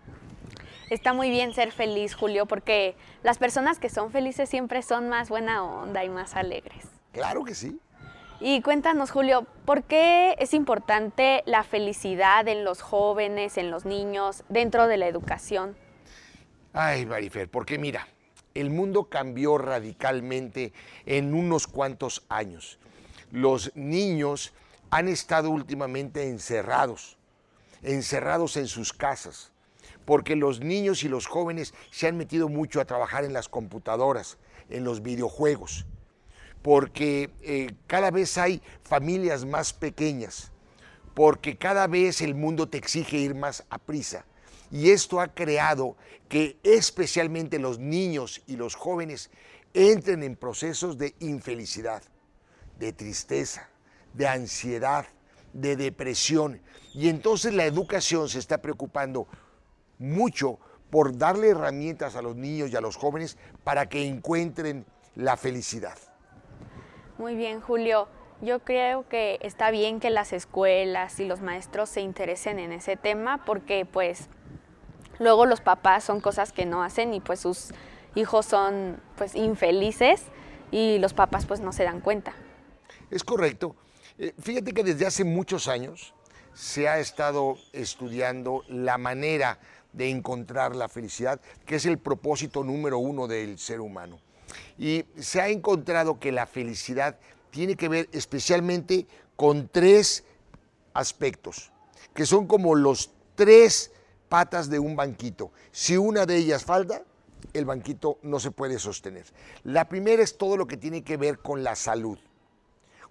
Está muy bien ser feliz, Julio, porque las personas que son felices siempre son más buena onda y más alegres. Claro que sí. Y cuéntanos, Julio, ¿por qué es importante la felicidad en los jóvenes, en los niños, dentro de la educación? Ay, Marifer, porque mira, el mundo cambió radicalmente en unos cuantos años los niños han estado últimamente encerrados, encerrados en sus casas, porque los niños y los jóvenes se han metido mucho a trabajar en las computadoras, en los videojuegos, porque eh, cada vez hay familias más pequeñas, porque cada vez el mundo te exige ir más a prisa. Y esto ha creado que especialmente los niños y los jóvenes entren en procesos de infelicidad de tristeza, de ansiedad, de depresión. Y entonces la educación se está preocupando mucho por darle herramientas a los niños y a los jóvenes para que encuentren la felicidad. Muy bien, Julio. Yo creo que está bien que las escuelas y los maestros se interesen en ese tema porque pues luego los papás son cosas que no hacen y pues sus hijos son pues infelices y los papás pues no se dan cuenta. Es correcto. Eh, fíjate que desde hace muchos años se ha estado estudiando la manera de encontrar la felicidad, que es el propósito número uno del ser humano. Y se ha encontrado que la felicidad tiene que ver especialmente con tres aspectos, que son como los tres patas de un banquito. Si una de ellas falta, el banquito no se puede sostener. La primera es todo lo que tiene que ver con la salud.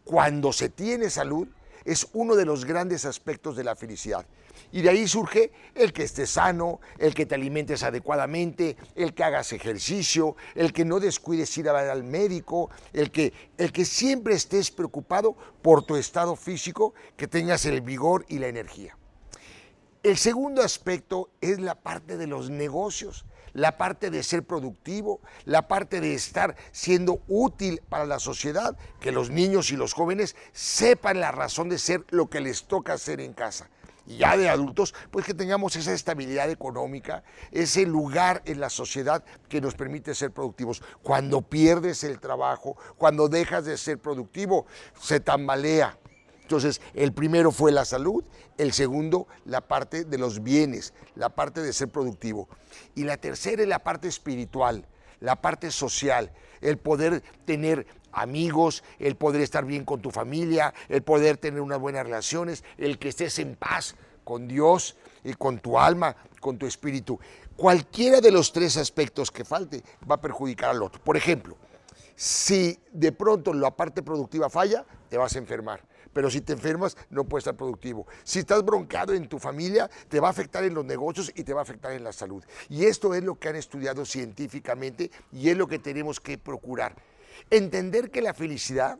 Cuando se tiene salud, es uno de los grandes aspectos de la felicidad. Y de ahí surge el que estés sano, el que te alimentes adecuadamente, el que hagas ejercicio, el que no descuides ir a ver al médico, el que, el que siempre estés preocupado por tu estado físico, que tengas el vigor y la energía. El segundo aspecto es la parte de los negocios, la parte de ser productivo, la parte de estar siendo útil para la sociedad, que los niños y los jóvenes sepan la razón de ser lo que les toca hacer en casa. Y ya de adultos, pues que tengamos esa estabilidad económica, ese lugar en la sociedad que nos permite ser productivos. Cuando pierdes el trabajo, cuando dejas de ser productivo, se tambalea entonces, el primero fue la salud, el segundo, la parte de los bienes, la parte de ser productivo. Y la tercera es la parte espiritual, la parte social, el poder tener amigos, el poder estar bien con tu familia, el poder tener unas buenas relaciones, el que estés en paz con Dios y con tu alma, con tu espíritu. Cualquiera de los tres aspectos que falte va a perjudicar al otro. Por ejemplo, si de pronto la parte productiva falla, te vas a enfermar pero si te enfermas no puedes estar productivo. Si estás broncado en tu familia, te va a afectar en los negocios y te va a afectar en la salud. Y esto es lo que han estudiado científicamente y es lo que tenemos que procurar. Entender que la felicidad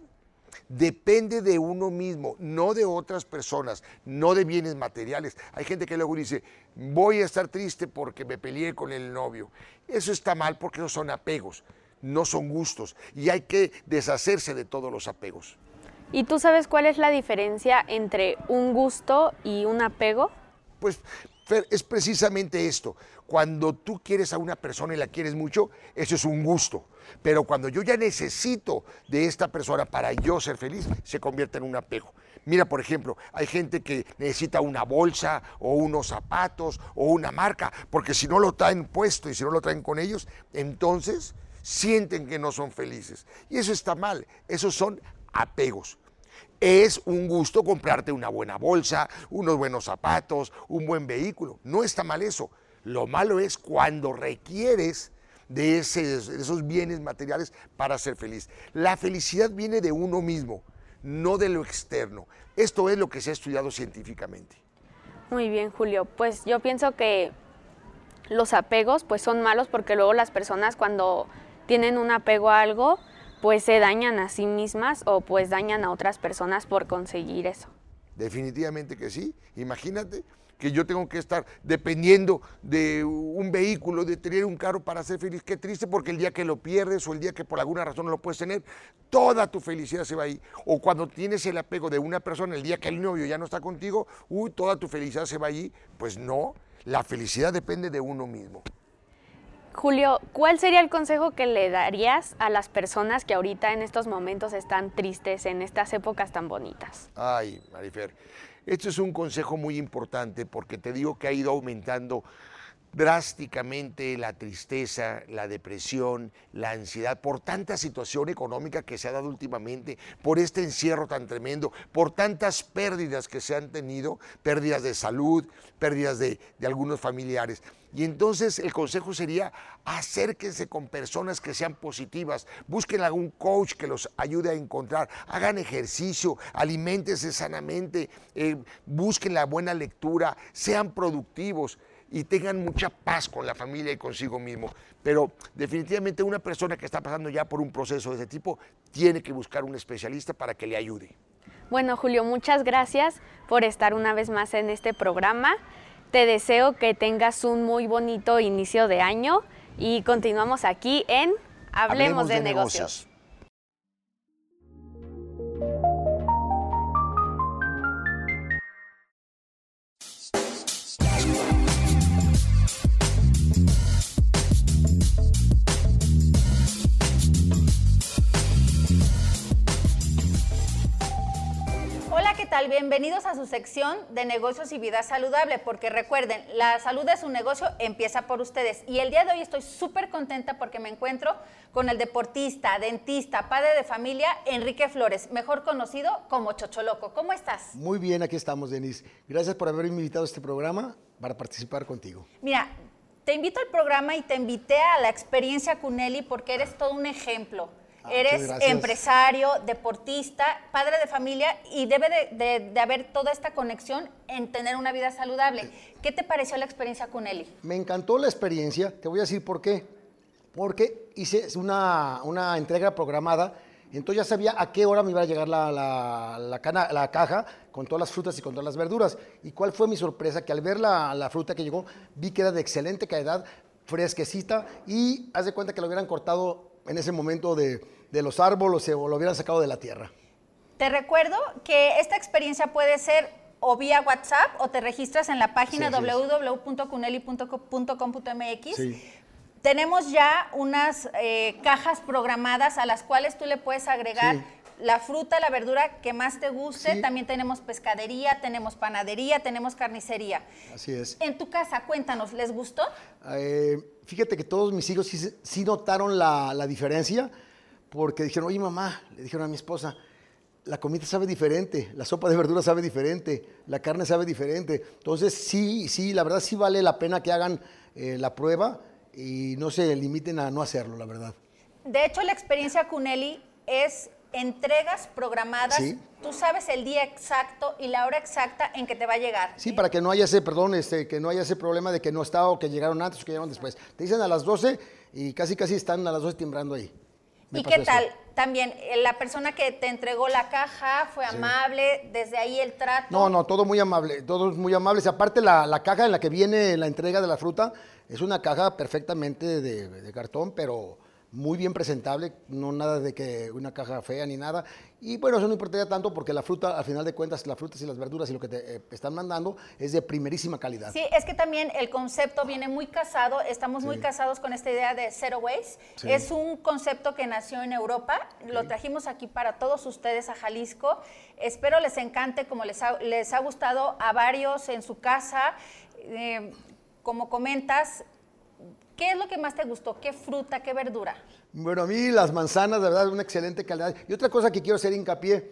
depende de uno mismo, no de otras personas, no de bienes materiales. Hay gente que luego dice, voy a estar triste porque me peleé con el novio. Eso está mal porque no son apegos, no son gustos y hay que deshacerse de todos los apegos. ¿Y tú sabes cuál es la diferencia entre un gusto y un apego? Pues, Fer, es precisamente esto. Cuando tú quieres a una persona y la quieres mucho, eso es un gusto. Pero cuando yo ya necesito de esta persona para yo ser feliz, se convierte en un apego. Mira, por ejemplo, hay gente que necesita una bolsa o unos zapatos o una marca, porque si no lo traen puesto y si no lo traen con ellos, entonces sienten que no son felices. Y eso está mal. Esos son apegos. Es un gusto comprarte una buena bolsa, unos buenos zapatos, un buen vehículo. No está mal eso. Lo malo es cuando requieres de, esos bienes materiales para ser feliz. La felicidad viene de uno mismo, no de lo externo. Esto es lo que se ha estudiado científicamente. Muy bien, Julio. Pues yo pienso que los apegos pues son malos porque luego las personas cuando tienen un apego a algo, pues se dañan a sí mismas o pues dañan a otras personas por conseguir eso. Definitivamente que sí. Imagínate que yo tengo que estar dependiendo de un vehículo, de tener un carro para ser feliz. Qué triste porque el día que lo pierdes o el día que por alguna razón no lo puedes tener, toda tu felicidad se va ahí. O cuando tienes el apego de una persona, el día que el novio ya no está contigo, uy, toda tu felicidad se va allí. Pues no, la felicidad depende de uno mismo. Julio, ¿cuál sería el consejo que le darías a las personas que ahorita en estos momentos están tristes, en estas épocas tan bonitas? Ay, Marifer, esto es un consejo muy importante porque te digo que ha ido aumentando drásticamente la tristeza, la depresión, la ansiedad, por tanta situación económica que se ha dado últimamente, por este encierro tan tremendo, por tantas pérdidas que se han tenido, pérdidas de salud, pérdidas de, algunos familiares. Y entonces el consejo sería acérquense con personas que sean positivas, busquen algún coach que los ayude a encontrar, hagan ejercicio, alimentense sanamente, eh, busquen la buena lectura, sean productivos y tengan mucha paz con la familia y consigo mismo. Pero definitivamente una persona que está pasando ya por un proceso de ese tipo tiene que buscar un especialista para que le ayude. Bueno, Julio, muchas gracias por estar una vez más en este programa. Te deseo que tengas un muy bonito inicio de año y continuamos aquí en Hablemos, de, negocios. Tal? Bienvenidos a su sección de negocios y vida saludable, porque recuerden, la salud de su negocio empieza por ustedes. Y el día de hoy estoy súper contenta porque me encuentro con el deportista, dentista, padre de familia, Enrique Flores, mejor conocido como Chocholoco. ¿Cómo estás? Muy bien, aquí estamos, Denise. Gracias por haberme invitado a este programa para participar contigo. Mira, te invito al programa y te invité a la experiencia Cunelli porque eres todo un ejemplo. Ah, eres empresario, deportista, padre de familia y debe de, de- de haber toda esta conexión en tener una vida saludable. ¿Qué te pareció la experiencia Cunelli? Me encantó la experiencia, te voy a decir por qué. Porque hice una, una entrega programada, entonces ya sabía a qué hora me iba a llegar la, la- la cana- la caja con todas las frutas y con todas las verduras. ¿Y cuál fue mi sorpresa? Que al ver la, la fruta que llegó, vi que era de excelente calidad, fresquecita y haz de cuenta que lo hubieran cortado en ese momento de, de los árboles o lo hubieran sacado de la tierra. Te recuerdo que esta experiencia puede ser o vía WhatsApp o te registras en la página Sí, www.cuneli.com.mx. Sí. Tenemos ya unas eh, cajas programadas a las cuales tú le puedes agregar Sí. la fruta, la verdura que más te guste. También tenemos pescadería, tenemos panadería, tenemos carnicería. Así es. En tu casa, cuéntanos, ¿les gustó? Eh, fíjate que todos mis hijos sí, se- sí notaron la, la diferencia porque dijeron, oye mamá, le dijeron a mi esposa, la comida sabe diferente, la sopa de verduras sabe diferente, la carne sabe diferente. Entonces sí, sí, la verdad sí vale la pena que hagan eh, la prueba y no se limiten a no hacerlo, la verdad. De hecho, la experiencia Cunelli es entregas programadas. Sí. Tú sabes el día exacto y la hora exacta en que te va a llegar. Sí, para que no haya ese, perdón, este, que no haya ese problema de que no está o que llegaron antes o que llegaron después. Te dicen a las 12 y casi casi están a las 12 timbrando ahí. Me ¿Y qué eso. tal? También, eh, la persona que te entregó la caja fue amable, desde ahí el trato. No, no, todo muy amable, todos muy amables. Aparte, la, la caja en la que viene la entrega de la fruta es una caja perfectamente de, de cartón, pero muy bien presentable, no nada de que una caja fea ni nada. Y bueno, eso no importaría tanto porque la fruta, al final de cuentas, las frutas y las verduras y lo que te eh, están mandando es de primerísima calidad. Sí, es que también el concepto viene muy casado, estamos muy casados con esta idea de zero waste. Sí. Es un concepto que nació en Europa, lo trajimos aquí para todos ustedes a Jalisco. Espero les encante, como les ha, les ha gustado a varios en su casa. Eh, como comentas, ¿qué es lo que más te gustó? ¿Qué fruta, qué verdura? Bueno, a mí las manzanas, de verdad, una excelente calidad. Y otra cosa que quiero hacer hincapié,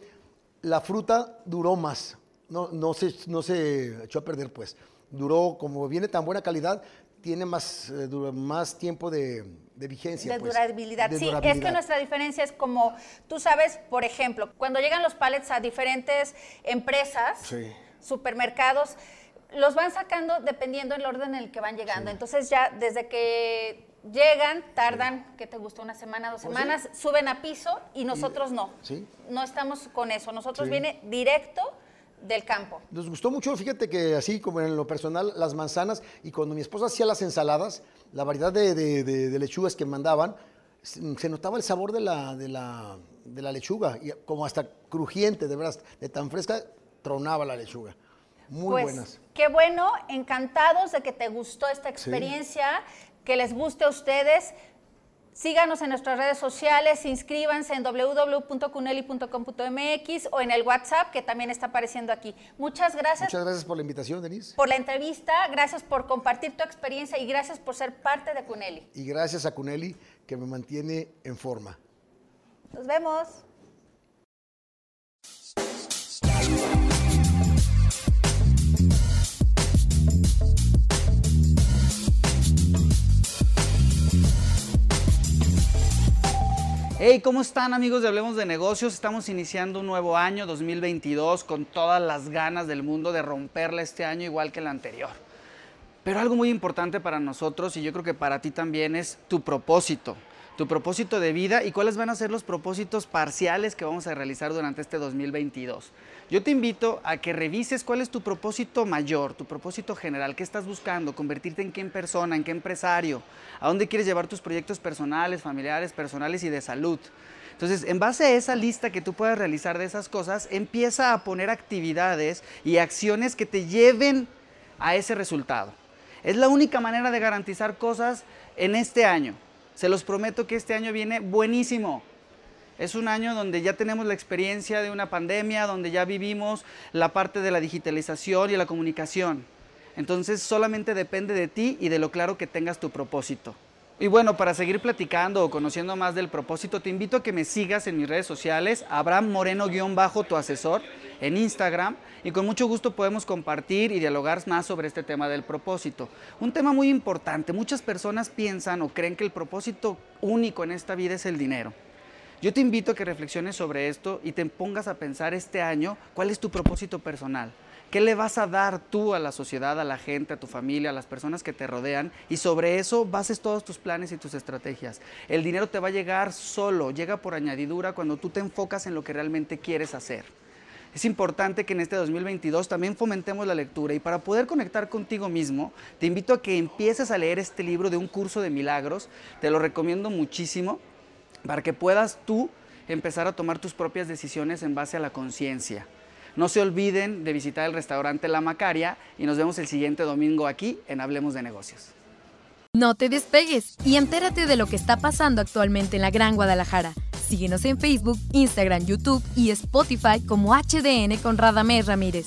la fruta duró más, no, no, se, no se echó a perder, pues. Duró, como viene tan buena calidad, tiene más, eh, dura- más tiempo de, de vigencia. De pues. durabilidad. De sí, es que nuestra diferencia es como, tú sabes, por ejemplo, cuando llegan los pallets a diferentes empresas, Sí. supermercados, los van sacando dependiendo del orden en el que van llegando. Entonces ya desde que llegan, tardan, ¿qué te gustó? Una semana, dos Oh, sí. semanas, suben a piso y nosotros no. Sí. No estamos con eso. Nosotros Sí. viene directo del campo. Nos gustó mucho, fíjate que así como en lo personal, las manzanas y cuando mi esposa hacía las ensaladas, la variedad de, de- de- de lechugas que mandaban, se notaba el sabor de la, de la, de la lechuga, y como hasta crujiente, de veras, de tan fresca, tronaba la lechuga. Muy pues, buenas. Qué bueno, encantados de que te gustó esta experiencia, que les guste a ustedes. Síganos en nuestras redes sociales, inscríbanse en www.cuneli.com.mx o en el WhatsApp que también está apareciendo aquí. Muchas gracias Muchas gracias por la invitación, Denise. por la entrevista, gracias por compartir tu experiencia y gracias por ser parte de Cuneli. Y gracias a Cuneli que me mantiene en forma. Nos vemos. Hey, ¿cómo están amigos de Hablemos de Negocios? Estamos iniciando un nuevo año 2022 con todas las ganas del mundo de romperla este año igual que el anterior. Pero algo muy importante para nosotros y yo creo que para ti también es tu propósito, tu propósito de vida y cuáles van a ser los propósitos parciales que vamos a realizar durante este 2022. Yo te invito a que revises cuál es tu propósito mayor, tu propósito general, qué estás buscando, convertirte en qué persona, en qué empresario, a dónde quieres llevar tus proyectos personales, familiares, personales y de salud. Entonces, en base a esa lista que tú puedas realizar de esas cosas, empieza a poner actividades y acciones que te lleven a ese resultado. Es la única manera de garantizar cosas en este año. Se los prometo que este año viene buenísimo. Es un año donde ya tenemos la experiencia de una pandemia, donde ya vivimos la parte de la digitalización y la comunicación. Entonces solamente depende de ti y de lo claro que tengas tu propósito. Y bueno, para seguir platicando o conociendo más del propósito, te invito a que me sigas en mis redes sociales, Abraham Moreno-bajo tu asesor en Instagram y con mucho gusto podemos compartir y dialogar más sobre este tema del propósito. Un tema muy importante, muchas personas piensan o creen que el propósito único en esta vida es el dinero. Yo te invito a que reflexiones sobre esto y te pongas a pensar este año cuál es tu propósito personal. ¿Qué le vas a dar tú a la sociedad, a la gente, a tu familia, a las personas que te rodean? Y sobre eso bases todos tus planes y tus estrategias. El dinero te va a llegar solo, llega por añadidura cuando tú te enfocas en lo que realmente quieres hacer. Es importante que en este 2022 también fomentemos la lectura y para poder conectar contigo mismo, te invito a que empieces a leer este libro de un curso de milagros. Te lo recomiendo muchísimo para que puedas tú empezar a tomar tus propias decisiones en base a la conciencia. No se olviden de visitar el restaurante La Macaria y nos vemos el siguiente domingo aquí en Hablemos de Negocios. No te despegues y entérate de lo que está pasando actualmente en la Gran Guadalajara. Síguenos en Facebook, Instagram, YouTube y Spotify como HDN con Radamés Ramírez.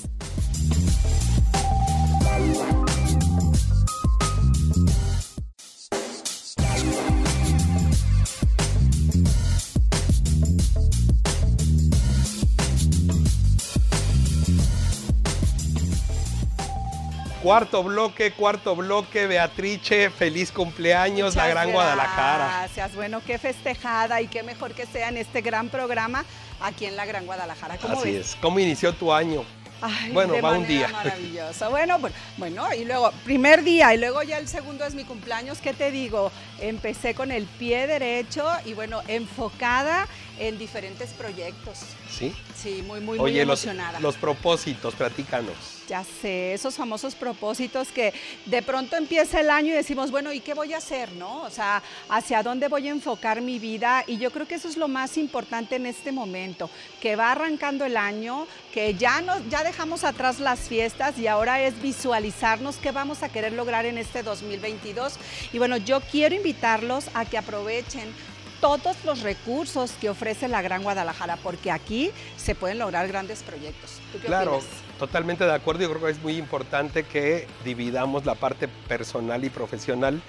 Cuarto bloque, cuarto bloque, Beatrice, feliz cumpleaños, la Gran Guadalajara. Gracias, bueno, qué festejada y qué mejor que sea en este gran programa aquí en la Gran Guadalajara. ¿Cómo Así ves? es. ¿Cómo inició tu año? Ay, bueno, de va un día. Maravilloso. Bueno, bueno, bueno, y luego, primer día, y luego ya el segundo es mi cumpleaños, ¿qué te digo? Empecé con el pie derecho y bueno, enfocada en diferentes proyectos. ¿Sí? Sí, muy, muy, muy Oye, los, emocionada. los propósitos, platícanos. Ya sé, esos famosos propósitos que de pronto empieza el año y decimos, bueno, ¿y qué voy a hacer, no? O sea, ¿hacia dónde voy a enfocar mi vida? Y yo creo que eso es lo más importante en este momento, que va arrancando el año, que ya, ya dejamos atrás las fiestas y ahora es visualizarnos qué vamos a querer lograr en este 2022. Y bueno, yo quiero invitarlos a que aprovechen todos los recursos que ofrece la Gran Guadalajara, porque aquí se pueden lograr grandes proyectos. ¿Tú qué Claro, opinas? totalmente de acuerdo. Yo creo que es muy importante que dividamos la parte personal y profesional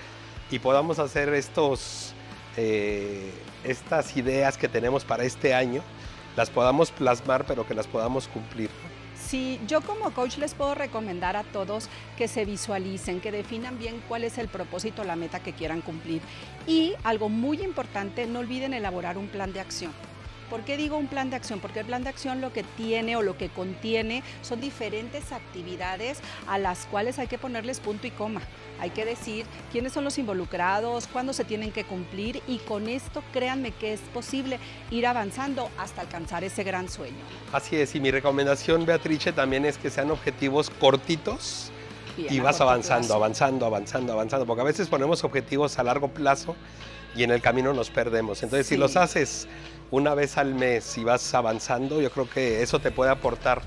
y podamos hacer estos, eh, estas ideas que tenemos para este año, las podamos plasmar, pero que las podamos cumplir. Sí, yo como coach les puedo recomendar a todos que se visualicen, que definan bien cuál es el propósito, la meta que quieran cumplir. Y algo muy importante, no olviden elaborar un plan de acción. ¿Por qué digo un plan de acción? Porque el plan de acción lo que tiene o lo que contiene son diferentes actividades a las cuales hay que ponerles punto y coma. Hay que decir quiénes son los involucrados, cuándo se tienen que cumplir y con esto créanme que es posible ir avanzando hasta alcanzar ese gran sueño. Así es, y mi recomendación, Beatrice, también es que sean objetivos cortitos Bien, y vas avanzando, plazo. avanzando, avanzando, avanzando, porque a veces ponemos objetivos a largo plazo y en el camino nos perdemos. Entonces, si los haces una vez al mes y vas avanzando, yo creo que eso te puede aportar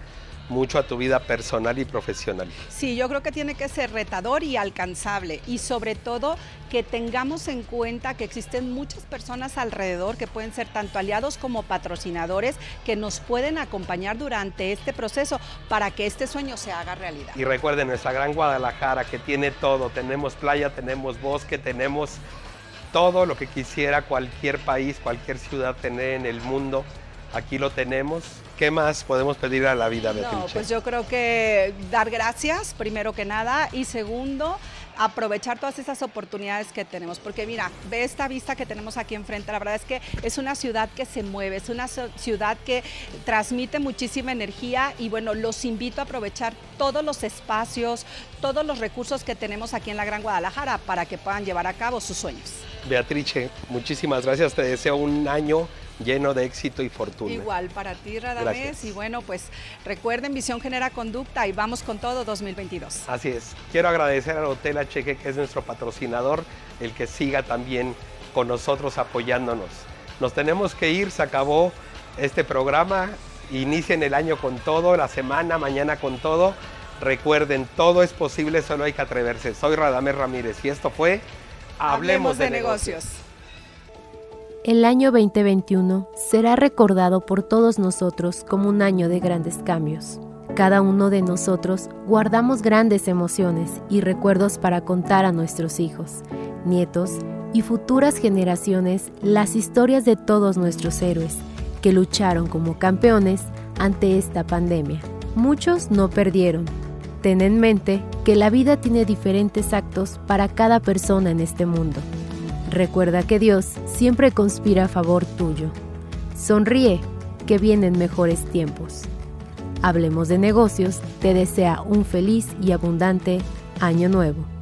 mucho a tu vida personal y profesional. Sí, yo creo que tiene que ser retador y alcanzable y sobre todo que tengamos en cuenta que existen muchas personas alrededor que pueden ser tanto aliados como patrocinadores que nos pueden acompañar durante este proceso para que este sueño se haga realidad. Y recuerden, nuestra gran Guadalajara que tiene todo, tenemos playa, tenemos bosque, tenemos todo lo que quisiera cualquier país, cualquier ciudad tener en el mundo. Aquí lo tenemos. ¿Qué más podemos pedir a la vida, Beatrice? No, pues yo creo que dar gracias, primero que nada, y segundo, aprovechar todas esas oportunidades que tenemos. Porque mira, ve esta vista que tenemos aquí enfrente, la verdad es que es una ciudad que se mueve, es una ciudad que transmite muchísima energía y bueno, los invito a aprovechar todos los espacios, todos los recursos que tenemos aquí en la Gran Guadalajara para que puedan llevar a cabo sus sueños. Beatrice, muchísimas gracias. Te deseo un año lleno de éxito y fortuna. Igual para ti, Radamés, Gracias. y bueno, pues recuerden, visión genera conducta y vamos con todo 2022. Así es. Quiero agradecer al Hotel Acheque, que es nuestro patrocinador, el que siga también con nosotros apoyándonos. Nos tenemos que ir, se acabó este programa. Inicien el año con todo, la semana, mañana con todo. Recuerden, todo es posible, solo hay que atreverse. Soy Radamés Ramírez y esto fue Hablemos de negocios. El año 2021 será recordado por todos nosotros como un año de grandes cambios. Cada uno de nosotros guardamos grandes emociones y recuerdos para contar a nuestros hijos, nietos y futuras generaciones las historias de todos nuestros héroes que lucharon como campeones ante esta pandemia. Muchos no perdieron. Ten en mente que la vida tiene diferentes actos para cada persona en este mundo. Recuerda que Dios siempre conspira a favor tuyo. Sonríe, que vienen mejores tiempos. Hablemos de negocios, te desea un feliz y abundante año nuevo.